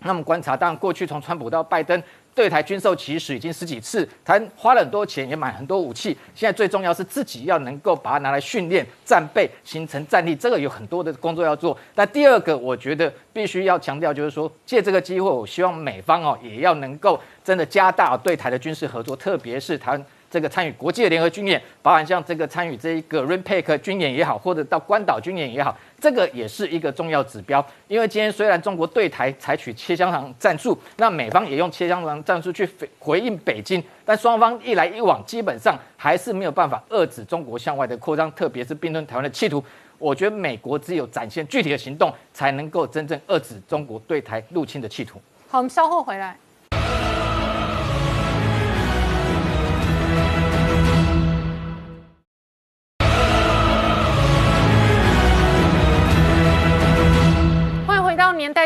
那么观察，当然过去从川普到拜登。对台军售其实已经十几次，台花了很多钱，也买很多武器。现在最重要是自己要能够把它拿来训练战备，形成战力，这个有很多的工作要做。那第二个，我觉得必须要强调，就是说借这个机会，我希望美方哦也要能够真的加大对台的军事合作，特别是台湾。这个参与国际的联合军演，包含像这个参与这一个 RIMPAC 军演也好，或者到关岛军演也好，这个也是一个重要指标。因为今天虽然中国对台采取切香肠战术，那美方也用切香肠战术去回应北京，但双方一来一往，基本上还是没有办法遏制中国向外的扩张，特别是并吞台湾的企图。我觉得美国只有展现具体的行动，才能够真正遏制中国对台入侵的企图。好，我们稍后回来。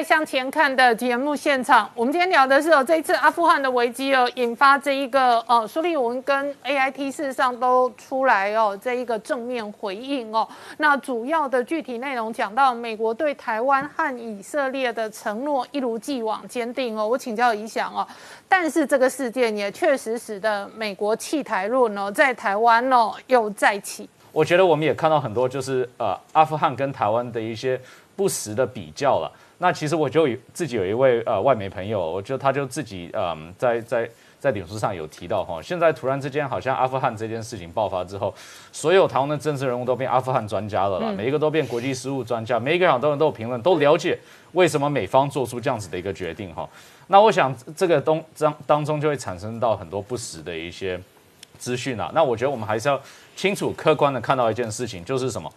向前看的节目现场，我们今天聊的是哦，这一次阿富汗的危机哦，引发这一个呃，苏利文跟 A I T 事实上都出来哦，这一个正面回应哦。那主要的具体内容讲到，美国对台湾和以色列的承诺一如既往坚定哦。我请教一下哦，但是这个事件也确实使得美国弃台论哦，在台湾哦又再起。我觉得我们也看到很多就是呃，阿富汗跟台湾的一些不实的比较了。那其实我就自己有一位呃外媒朋友，我就他就自己嗯在在在脸书上有提到哈，现在突然之间好像阿富汗这件事情爆发之后，所有台湾的政治人物都变阿富汗专家了啦，每一个都变国际事务专家，每一个很多人都有评论，都了解为什么美方做出这样子的一个决定哈。那我想这个东当当中就会产生到很多不实的一些资讯啊。那我觉得我们还是要清楚客观的看到一件事情，就是什么，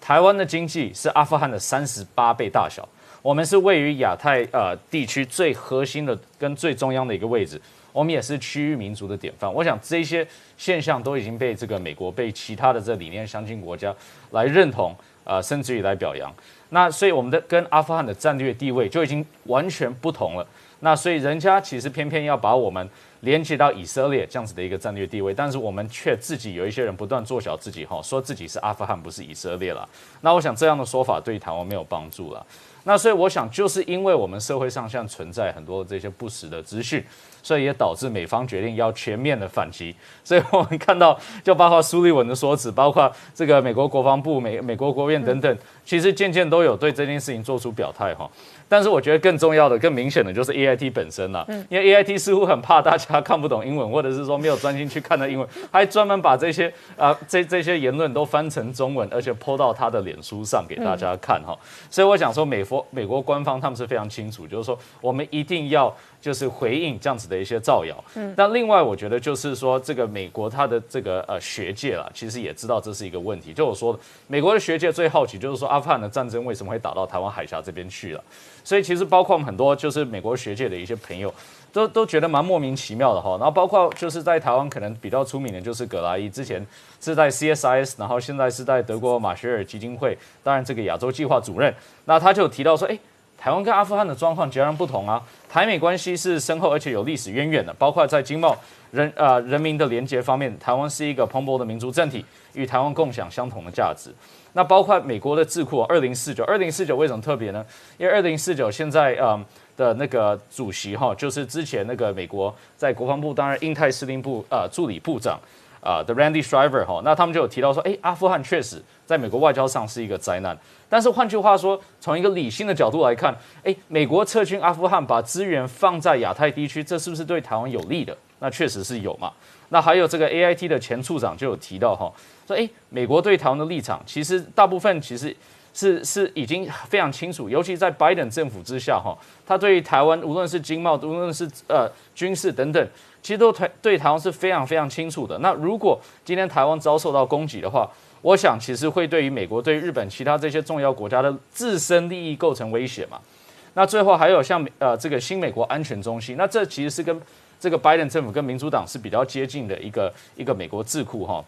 台湾的经济是阿富汗的三十八倍大小。我们是位于亚太呃地区最核心的跟最中央的一个位置，我们也是区域民族的典范。我想这些现象都已经被这个美国、被其他的这理念相近国家来认同，呃，甚至于来表扬。那所以我们的跟阿富汗的战略地位就已经完全不同了。那所以人家其实偏偏要把我们连接到以色列这样子的一个战略地位，但是我们却自己有一些人不断做小自己哈，说自己是阿富汗不是以色列了。那我想这样的说法对台湾没有帮助了。那所以我想，就是因为我们社会上现在存在很多这些不实的资讯，所以也导致美方决定要全面的反击。所以我们看到，就包括苏利文的说辞，包括这个美国国防部、美美国国务院等等，其实渐渐都有对这件事情做出表态哈。但是我觉得更重要的、更明显的就是 A I T 本身了，因为 A I T 似乎很怕大家看不懂英文，或者是说没有专心去看的英文，还专门把这些啊这这些言论都翻成中文，而且抛到他的脸书上给大家看哈。所以我想说，美国美国官方他们是非常清楚，就是说我们一定要。就是回应这样子的一些造谣，嗯，但另外我觉得就是说，这个美国它的这个呃学界啦，其实也知道这是一个问题。就我说的，美国的学界最好奇就是说，阿富汗的战争为什么会打到台湾海峡这边去了？所以其实包括很多就是美国学界的一些朋友，都都觉得蛮莫名其妙的哈。然后包括就是在台湾可能比较出名的，就是葛拉伊，之前是在 CSIS，然后现在是在德国马歇尔基金会，当然这个亚洲计划主任，那他就提到说，哎。台湾跟阿富汗的状况截然不同啊！台美关系是深厚而且有历史渊源的，包括在经贸、人呃人民的连结方面，台湾是一个蓬勃的民族政体，与台湾共享相同的价值。那包括美国的智库二零四九，二零四九为什么特别呢？因为二零四九现在嗯的那个主席哈，就是之前那个美国在国防部担任印太司令部呃助理部长啊的 Randy Shriver 哈，那他们就有提到说，哎，阿富汗确实在美国外交上是一个灾难。但是换句话说，从一个理性的角度来看，诶，美国撤军阿富汗，把资源放在亚太地区，这是不是对台湾有利的？那确实是有嘛。那还有这个 A I T 的前处长就有提到哈，说诶，美国对台湾的立场，其实大部分其实是是已经非常清楚，尤其在拜登政府之下哈，他对于台湾无论是经贸，无论是呃军事等等，其实都台对台湾是非常非常清楚的。那如果今天台湾遭受到攻击的话，我想，其实会对于美国、对日本其他这些重要国家的自身利益构成威胁嘛？那最后还有像呃这个新美国安全中心，那这其实是跟这个拜登政府跟民主党是比较接近的一个一个美国智库哈。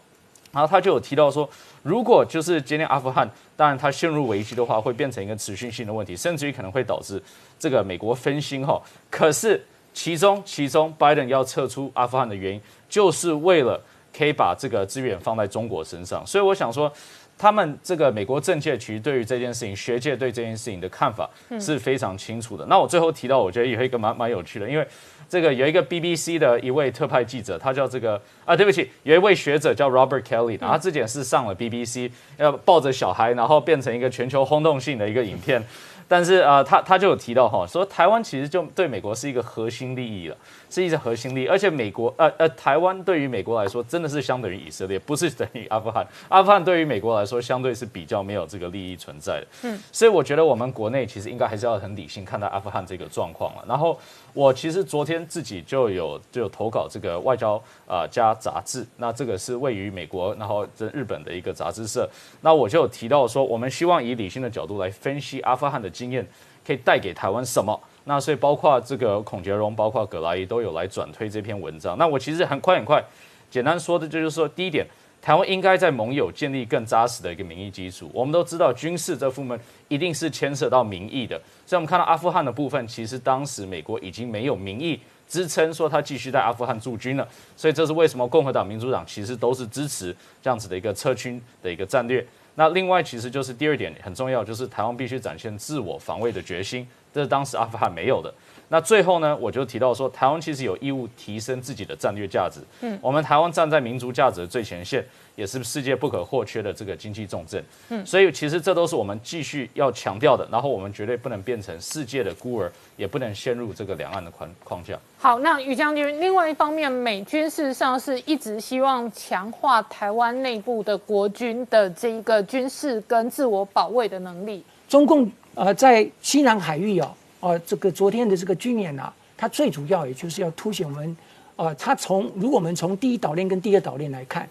然后他就有提到说，如果就是今天阿富汗，当然它陷入危机的话，会变成一个持续性的问题，甚至于可能会导致这个美国分心哈。可是其中其中拜登要撤出阿富汗的原因，就是为了。可以把这个资源放在中国身上，所以我想说，他们这个美国政界其实对于这件事情，学界对这件事情的看法是非常清楚的。那我最后提到，我觉得有一个蛮蛮有趣的，因为这个有一个 BBC 的一位特派记者，他叫这个啊，对不起，有一位学者叫 Robert Kelly，然后他之前是上了 BBC，要抱着小孩，然后变成一个全球轰动性的一个影片。但是呃，他他就有提到哈，说台湾其实就对美国是一个核心利益了，是一个核心利益，而且美国呃呃，台湾对于美国来说真的是相等于以色列，不是等于阿富汗。阿富汗对于美国来说，相对是比较没有这个利益存在的。嗯，所以我觉得我们国内其实应该还是要很理性看待阿富汗这个状况了。然后我其实昨天自己就有就有投稿这个外交啊加杂志，那这个是位于美国，然后这日本的一个杂志社，那我就有提到说，我们希望以理性的角度来分析阿富汗的经验可以带给台湾什么。那所以包括这个孔杰荣，包括葛莱伊都有来转推这篇文章。那我其实很快很快，简单说的就是说，第一点，台湾应该在盟友建立更扎实的一个民意基础。我们都知道，军事这部分一定是牵涉到民意的。所以我们看到阿富汗的部分，其实当时美国已经没有民意支撑说他继续在阿富汗驻军了。所以这是为什么共和党、民主党其实都是支持这样子的一个撤军的一个战略。那另外其实就是第二点很重要，就是台湾必须展现自我防卫的决心，这是当时阿富汗没有的。那最后呢，我就提到说，台湾其实有义务提升自己的战略价值。嗯，我们台湾站在民族价值的最前线，也是世界不可或缺的这个经济重镇。嗯，所以其实这都是我们继续要强调的。然后我们绝对不能变成世界的孤儿，也不能陷入这个两岸的框框架。好，那于将军，另外一方面，美军事实上是一直希望强化台湾内部的国军的这一个军事跟自我保卫的能力。中共呃在西南海域哦，呃这个昨天的这个军演啊，它最主要也就是要凸显我们，呃，它从如果我们从第一岛链跟第二岛链来看，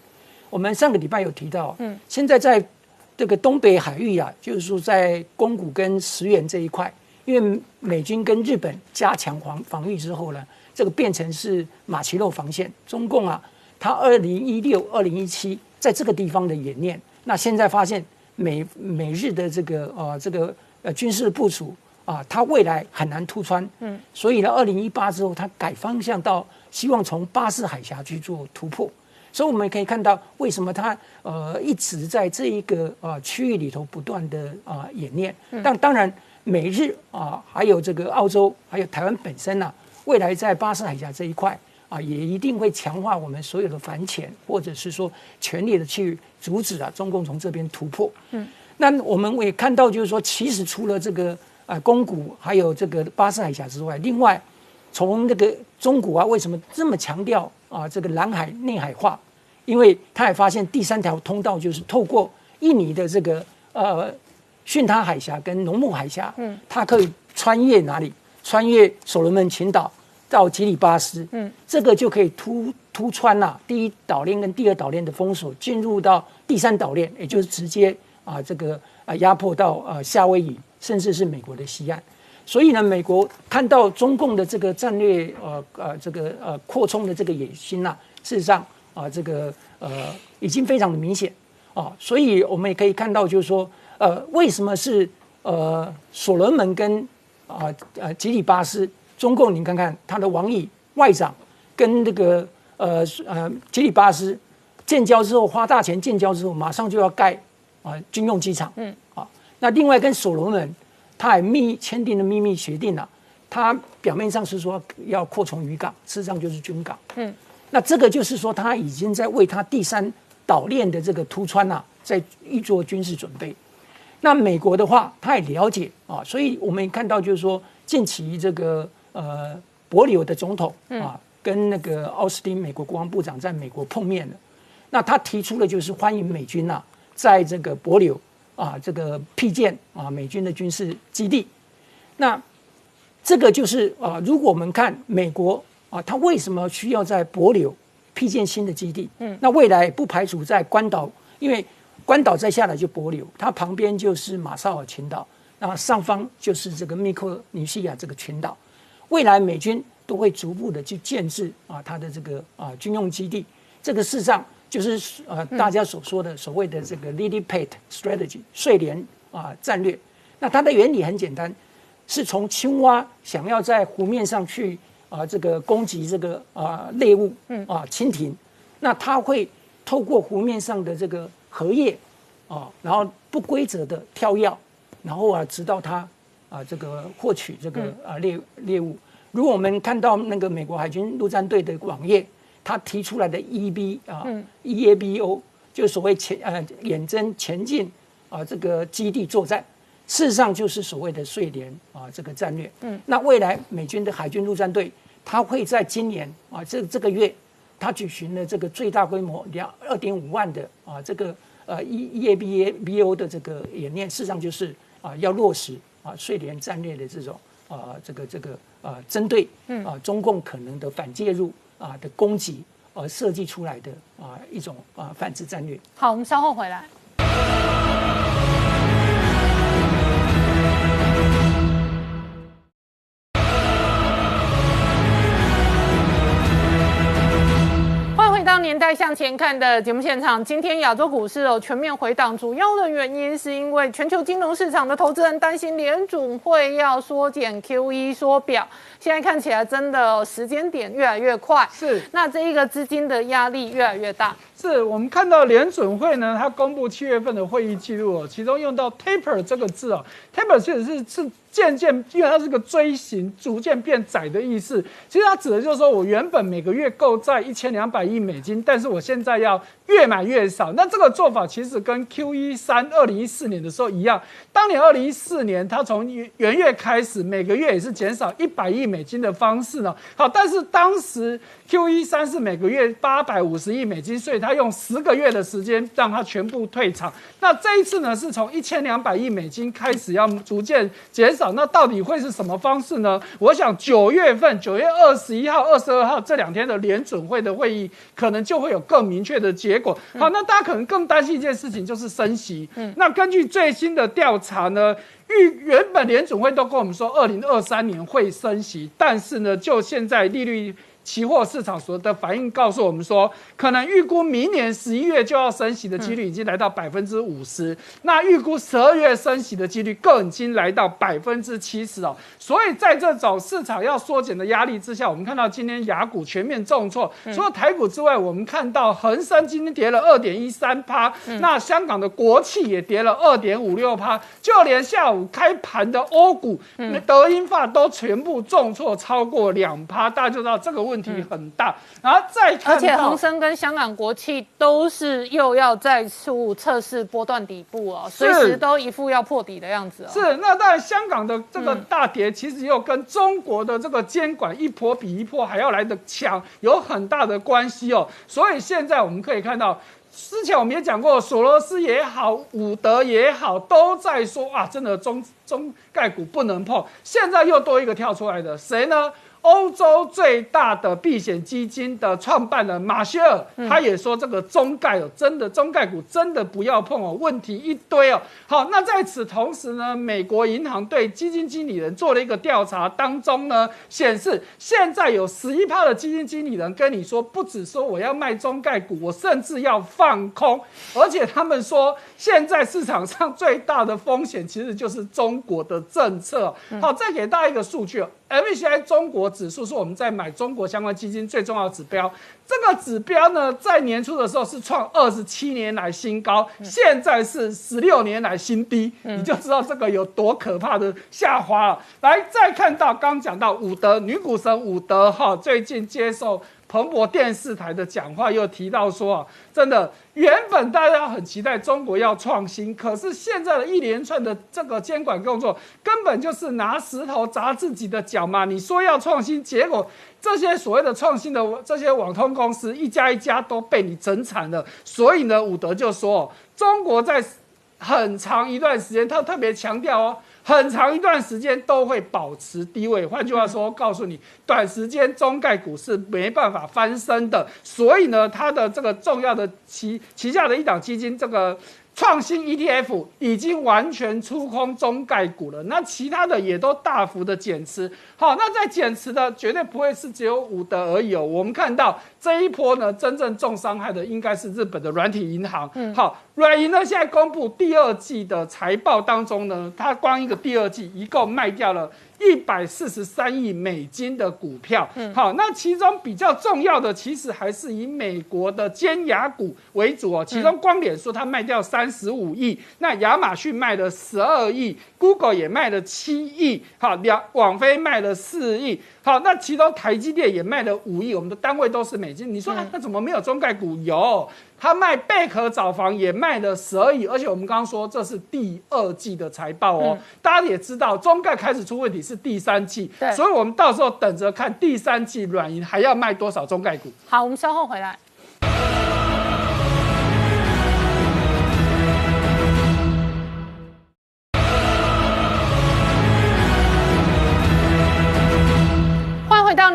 我们上个礼拜有提到，嗯，现在在这个东北海域啊，就是说在宫古跟石垣这一块，因为美军跟日本加强防防御之后呢，这个变成是马奇诺防线。中共啊，它二零一六、二零一七在这个地方的演练，那现在发现美美日的这个呃这个呃军事部署啊，它未来很难突穿，嗯，所以呢，二零一八之后，它改方向到希望从巴士海峡去做突破。所以我们可以看到，为什么它呃一直在这一个呃区域里头不断的啊演练。但当然，美日啊，还有这个澳洲，还有台湾本身呢，未来在巴士海峡这一块啊，也一定会强化我们所有的反潜，或者是说全力的去阻止啊中共从这边突破。嗯，那我们也看到，就是说，其实除了这个啊宫古还有这个巴士海峡之外，另外从那个中国啊，为什么这么强调啊这个南海内海化？因为他也发现第三条通道就是透过印尼的这个呃巽他海峡跟农牧海峡，嗯，它可以穿越哪里？穿越所罗门群岛到吉里巴斯，嗯，这个就可以突突穿呐第一岛链跟第二岛链的封锁，进入到第三岛链，也就是直接啊这个啊压迫到啊夏威夷，甚至是美国的西岸。所以呢，美国看到中共的这个战略呃呃这个呃扩充的这个野心呐，事实上。啊，这个呃已经非常的明显啊，所以我们也可以看到，就是说，呃，为什么是呃所罗门跟啊呃吉里巴斯，中共，你看看他的王毅外长跟那个呃呃吉里巴斯建交之后，花大钱建交之后，马上就要盖啊军用机场，嗯，啊，那另外跟所罗门，他还密签订了秘密协定了，他表面上是说要扩充渔港，事实上就是军港，嗯。那这个就是说，他已经在为他第三岛链的这个突穿呐，在预做军事准备。那美国的话，他也了解啊，所以我们看到就是说，近期这个呃，伯纽的总统啊，跟那个奥斯汀美国国防部长在美国碰面了。那他提出的就是欢迎美军呐，在这个伯柳啊，这个辟建啊美军的军事基地。那这个就是啊，如果我们看美国。啊，他为什么需要在帛柳辟建新的基地？嗯，那未来不排除在关岛，因为关岛再下来就帛柳，它旁边就是马绍尔群岛，那上方就是这个密克尼西亚这个群岛，未来美军都会逐步的去建制啊，它的这个啊军用基地。这个事实上就是呃大家所说的所谓的这个 lily pad strategy 睡莲啊战略。那它的原理很简单，是从青蛙想要在湖面上去。啊，这个攻击这个啊猎物，嗯啊蜻蜓，那它会透过湖面上的这个荷叶啊，然后不规则的跳跃，然后啊，直到它啊这个获取这个啊猎猎物。如果我们看到那个美国海军陆战队的网页，他提出来的 EB 啊 EABO 就所谓前呃远征前进啊这个基地作战，事实上就是所谓的睡莲啊这个战略。嗯，那未来美军的海军陆战队，他会在今年啊这这个月，他举行了这个最大规模两二点五万的啊这个呃 E EABO 的这个演练，事实上就是啊要落实啊睡莲战略的这种啊这个这个。啊，针对啊中共可能的反介入啊的攻击而设计出来的啊一种啊反制战略。好，我们稍后回来。年代向前看的节目现场，今天亚洲股市哦全面回档，主要的原因是因为全球金融市场的投资人担心联准会要缩减 QE 缩表，现在看起来真的时间点越来越快，是那这一个资金的压力越来越大。是我们看到联准会呢，它公布七月份的会议记录哦，其中用到 taper 这个字哦，taper 确实是是。渐渐，因为它是个锥形，逐渐变窄的意思。其实它指的就是说，我原本每个月购债一千两百亿美金，但是我现在要越买越少。那这个做法其实跟 Q E 三二零一四年的时候一样。当年二零一四年，它从元月开始，每个月也是减少一百亿美金的方式呢。好，但是当时 Q E 三是每个月八百五十亿美金，所以用十个月的时间让他全部退场。那这一次呢，是从一千两百亿美金开始要逐渐减少。那到底会是什么方式呢？我想九月份，九月二十一号、二十二号这两天的联准会的会议，可能就会有更明确的结果。好，那大家可能更担心一件事情，就是升息。嗯，那根据最新的调查呢，预原本联准会都跟我们说，二零二三年会升息，但是呢，就现在利率。期货市场所的反应告诉我们说，可能预估明年十一月就要升息的几率已经来到百分之五十，那预估十二月升息的几率更已经来到百分之七十哦。所以在这种市场要缩减的压力之下，我们看到今天雅股全面重挫，除了台股之外，我们看到恒生今天跌了二点一三趴，那香港的国企也跌了二点五六趴，就连下午开盘的欧股、德英发都全部重挫超过两趴，大家就知道这个问。问题很大，然后再看，而且恒生跟香港国企都是又要再次测试波段底部哦，随时都一副要破底的样子哦。是，那当然香港的这个大跌，其实又跟中国的这个监管一波比一波还要来的强，有很大的关系哦。所以现在我们可以看到，之前我们也讲过，索罗斯也好，伍德也好，都在说啊，真的中中概股不能碰。现在又多一个跳出来的，谁呢？欧洲最大的避险基金的创办人马歇尔，他也说这个中概哦，真的中概股真的不要碰哦，问题一堆哦。好，那在此同时呢，美国银行对基金经理人做了一个调查，当中呢显示，现在有十一趴的基金经理人跟你说，不只说我要卖中概股，我甚至要放空，而且他们说，现在市场上最大的风险其实就是中国的政策。好，再给大家一个数据。MSCI 中国指数是我们在买中国相关基金最重要的指标。这个指标呢，在年初的时候是创二十七年来新高，现在是十六年来新低，你就知道这个有多可怕的下滑了。来，再看到刚讲到伍德女股神伍德哈，最近接受。彭博电视台的讲话又提到说啊，真的，原本大家很期待中国要创新，可是现在的一连串的这个监管工作，根本就是拿石头砸自己的脚嘛。你说要创新，结果这些所谓的创新的这些网通公司一家一家都被你整惨了。所以呢，伍德就说，中国在很长一段时间，他特别强调哦。很长一段时间都会保持低位，换句话说，告诉你，短时间中概股是没办法翻身的。所以呢，它的这个重要的旗旗下的一档基金，这个创新 ETF 已经完全出空中概股了。那其他的也都大幅的减持。好，那在减持的绝对不会是只有伍德而已哦。我们看到这一波呢，真正重伤害的应该是日本的软体银行。好。软银呢现在公布第二季的财报当中呢，它光一个第二季一共卖掉了。一百四十三亿美金的股票，好，那其中比较重要的，其实还是以美国的尖牙股为主哦。其中光脸说它卖掉三十五亿，那亚马逊卖了十二亿，Google 也卖了七亿，好，两网飞卖了四亿，好，那其中台积电也卖了五亿，我们的单位都是美金。你说那怎么没有中概股？有。他卖贝壳找房也卖了十二亿，而且我们刚刚说这是第二季的财报哦，大家也知道中概开始出问题是第三季，所以我们到时候等着看第三季软银还要卖多少中概股。好，我们稍后回来。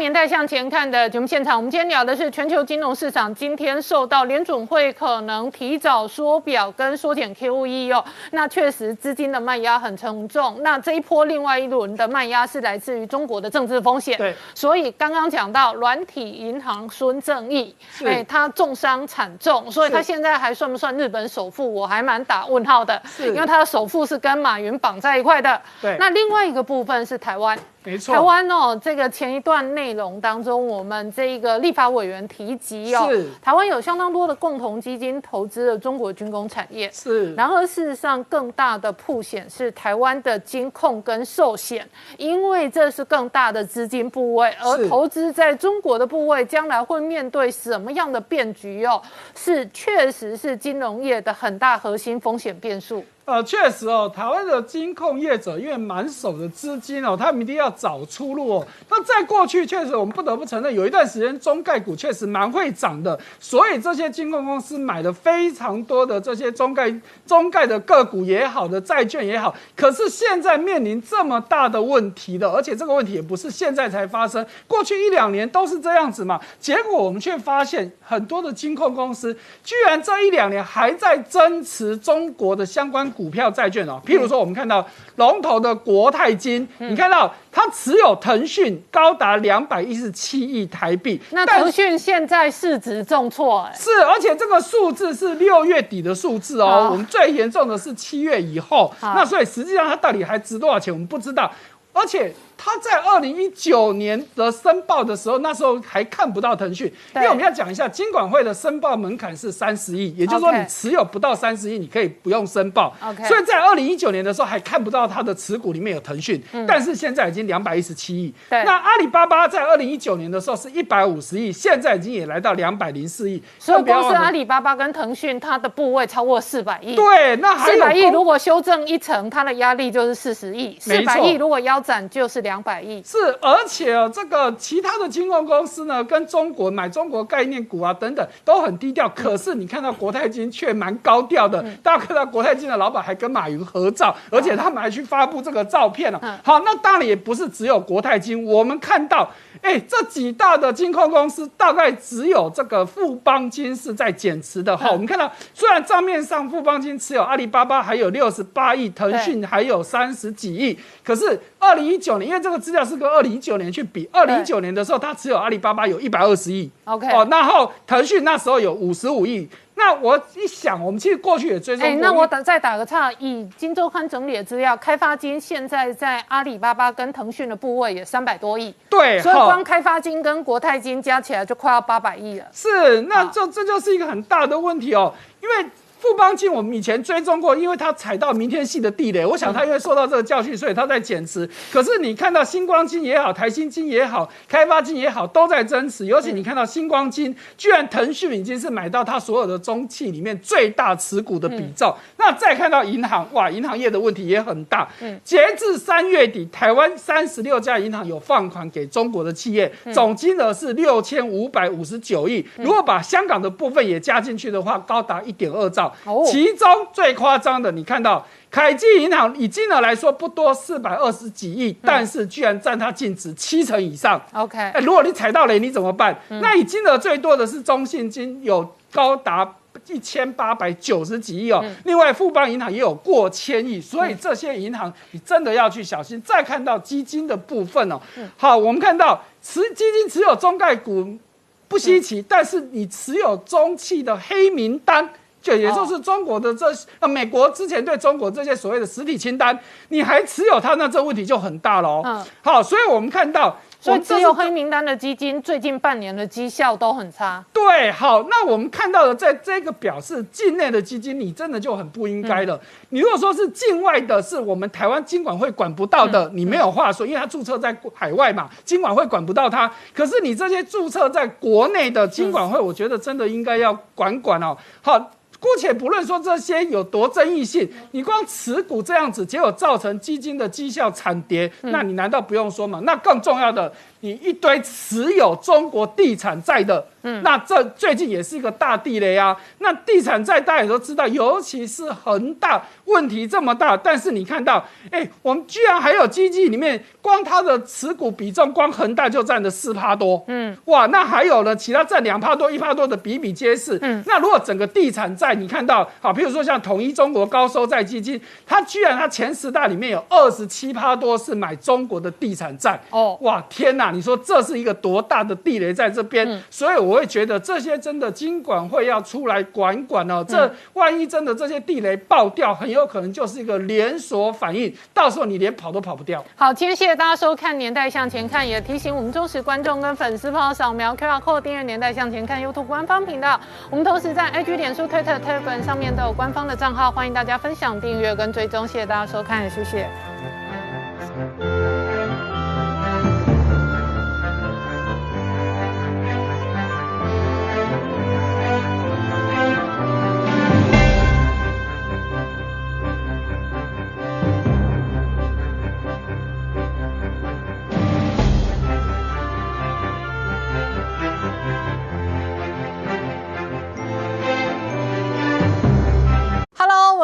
年代向前看的节目现场，我们今天聊的是全球金融市场。今天受到联准会可能提早缩表跟缩减 QE 哦，那确实资金的卖压很沉重。那这一波另外一轮的卖压是来自于中国的政治风险。对，所以刚刚讲到软体银行孙正义，哎，他重伤惨重，所以他现在还算不算日本首富？我还蛮打问号的，因为他的首富是跟马云绑在一块的。对，那另外一个部分是台湾。没错，台湾哦，这个前一段内容当中，我们这个立法委员提及哦，台湾有相当多的共同基金投资了中国军工产业。是，然而事实上，更大的铺险是台湾的金控跟寿险，因为这是更大的资金部位，而投资在中国的部位，将来会面对什么样的变局哦？是，确实是金融业的很大核心风险变数。呃，确实哦，台湾的金控业者因为满手的资金哦，他们一定要找出路哦。那在过去，确实我们不得不承认，有一段时间中概股确实蛮会涨的，所以这些金控公司买了非常多的这些中概中概的个股也好的债券也好。可是现在面临这么大的问题的，而且这个问题也不是现在才发生，过去一两年都是这样子嘛。结果我们却发现很多的金控公司居然这一两年还在增持中国的相关。股票、债券哦，譬如说，我们看到龙头的国泰金，你看到它持有腾讯高达两百一十七亿台币。那腾讯现在市值重挫，哎，是，而且这个数字是六月底的数字哦。我们最严重的是七月以后，那所以实际上它到底还值多少钱，我们不知道，而且。他在二零一九年的申报的时候，那时候还看不到腾讯，因为我们要讲一下，金管会的申报门槛是三十亿，也就是说你持有不到三十亿，你可以不用申报。OK 所以在二零一九年的时候还看不到它的持股里面有腾讯，但是现在已经两百一十七亿。那阿里巴巴在二零一九年的时候是一百五十亿，现在已经也来到两百零四亿。所以光是阿里巴巴跟腾讯，它的部位超过四百亿。对，那四百亿如果修正一层，它的压力就是四十亿。四百亿如果腰斩就是两。两百亿是，而且哦，这个其他的金融公司呢，跟中国买中国概念股啊等等都很低调。可是你看到国泰金却蛮高调的，大家看到国泰金的老板还跟马云合照，而且他们还去发布这个照片了。好，那当然也不是只有国泰金，我们看到，哎，这几大的金控公司大概只有这个富邦金是在减持的。好，我们看到虽然账面上富邦金持有阿里巴巴还有六十八亿，腾讯还有三十几亿，可是二零一九年因为这个资料是跟二零一九年去比，二零一九年的时候，它只有阿里巴巴有一百二十亿，OK，哦，然后腾讯那时候有五十五亿。那我一想，我们其实过去也追踪。哎，那我打再打个岔，以金周刊整理的资料，开发金现在在阿里巴巴跟腾讯的部位也三百多亿，对，所以光开发金跟国泰金加起来就快要八百亿了。是，那这这就是一个很大的问题哦，因为。富邦金我们以前追踪过，因为它踩到明天系的地雷，我想它因为受到这个教训，所以它在减持。可是你看到星光金也好，台新金也好，开发金也好，都在增持。尤其你看到星光金，居然腾讯已经是买到它所有的中企里面最大持股的比重。那再看到银行，哇，银行业的问题也很大。截至三月底，台湾三十六家银行有放款给中国的企业，总金额是六千五百五十九亿。如果把香港的部分也加进去的话，高达一点二兆。其中最夸张的，你看到凯基银行以金额来说不多，四百二十几亿，但是居然占它净值七成以上。OK，哎，如果你踩到雷，你怎么办？那以金额最多的是中信金，有高达一千八百九十几亿哦。另外富邦银行也有过千亿，所以这些银行你真的要去小心。再看到基金的部分哦，好，我们看到持基金持有中概股不稀奇，但是你持有中企的黑名单。就也就是中国的这呃美国之前对中国这些所谓的实体清单，你还持有它，那这问题就很大了哦。嗯好，所以我们看到，所以我们这是只有黑名单的基金最近半年的绩效都很差。对，好，那我们看到的在这个表示，境内的基金你真的就很不应该了。嗯你如果说是境外的，是我们台湾金管会管不到的，嗯你没有话说，因为它注册在海外嘛，金管会管不到它。可是你这些注册在国内的金管会，我觉得真的应该要管管哦。好。姑且不论说这些有多争议性，你光持股这样子，结果造成基金的绩效惨跌，那你难道不用说吗？那更重要的，你一堆持有中国地产债的，嗯。那这最近也是一个大地雷啊。那地产债大家也都知道，尤其是恒大问题这么大，但是你看到，哎，我们居然还有基金里面，光它的持股比重，光恒大就占了四趴多，嗯，哇，那还有呢，其他占两趴多、一趴多的比比皆是，嗯，那如果整个地产债你看到，好，比如说像统一中国高收债基金，它居然它前十大里面有二十七趴多是买中国的地产债，哦。哇，天哪！你说这是一个多大的地雷在这边？所以我会觉得这些真的金管会要出来管管哦。这万一真的这些地雷爆掉，很有可能就是一个连锁反应，到时候你连跑都跑不掉。好，今天谢谢大家收看《年代向前看》，也提醒我们忠实观众跟粉丝朋友扫描 QR code 订阅《年代向前看》YouTube 官方频道。我们同时在 IG、脸书、Twitter、Telegram 上面都有官方的账号，欢迎大家分享、订阅跟追踪。谢谢大家收看，谢谢。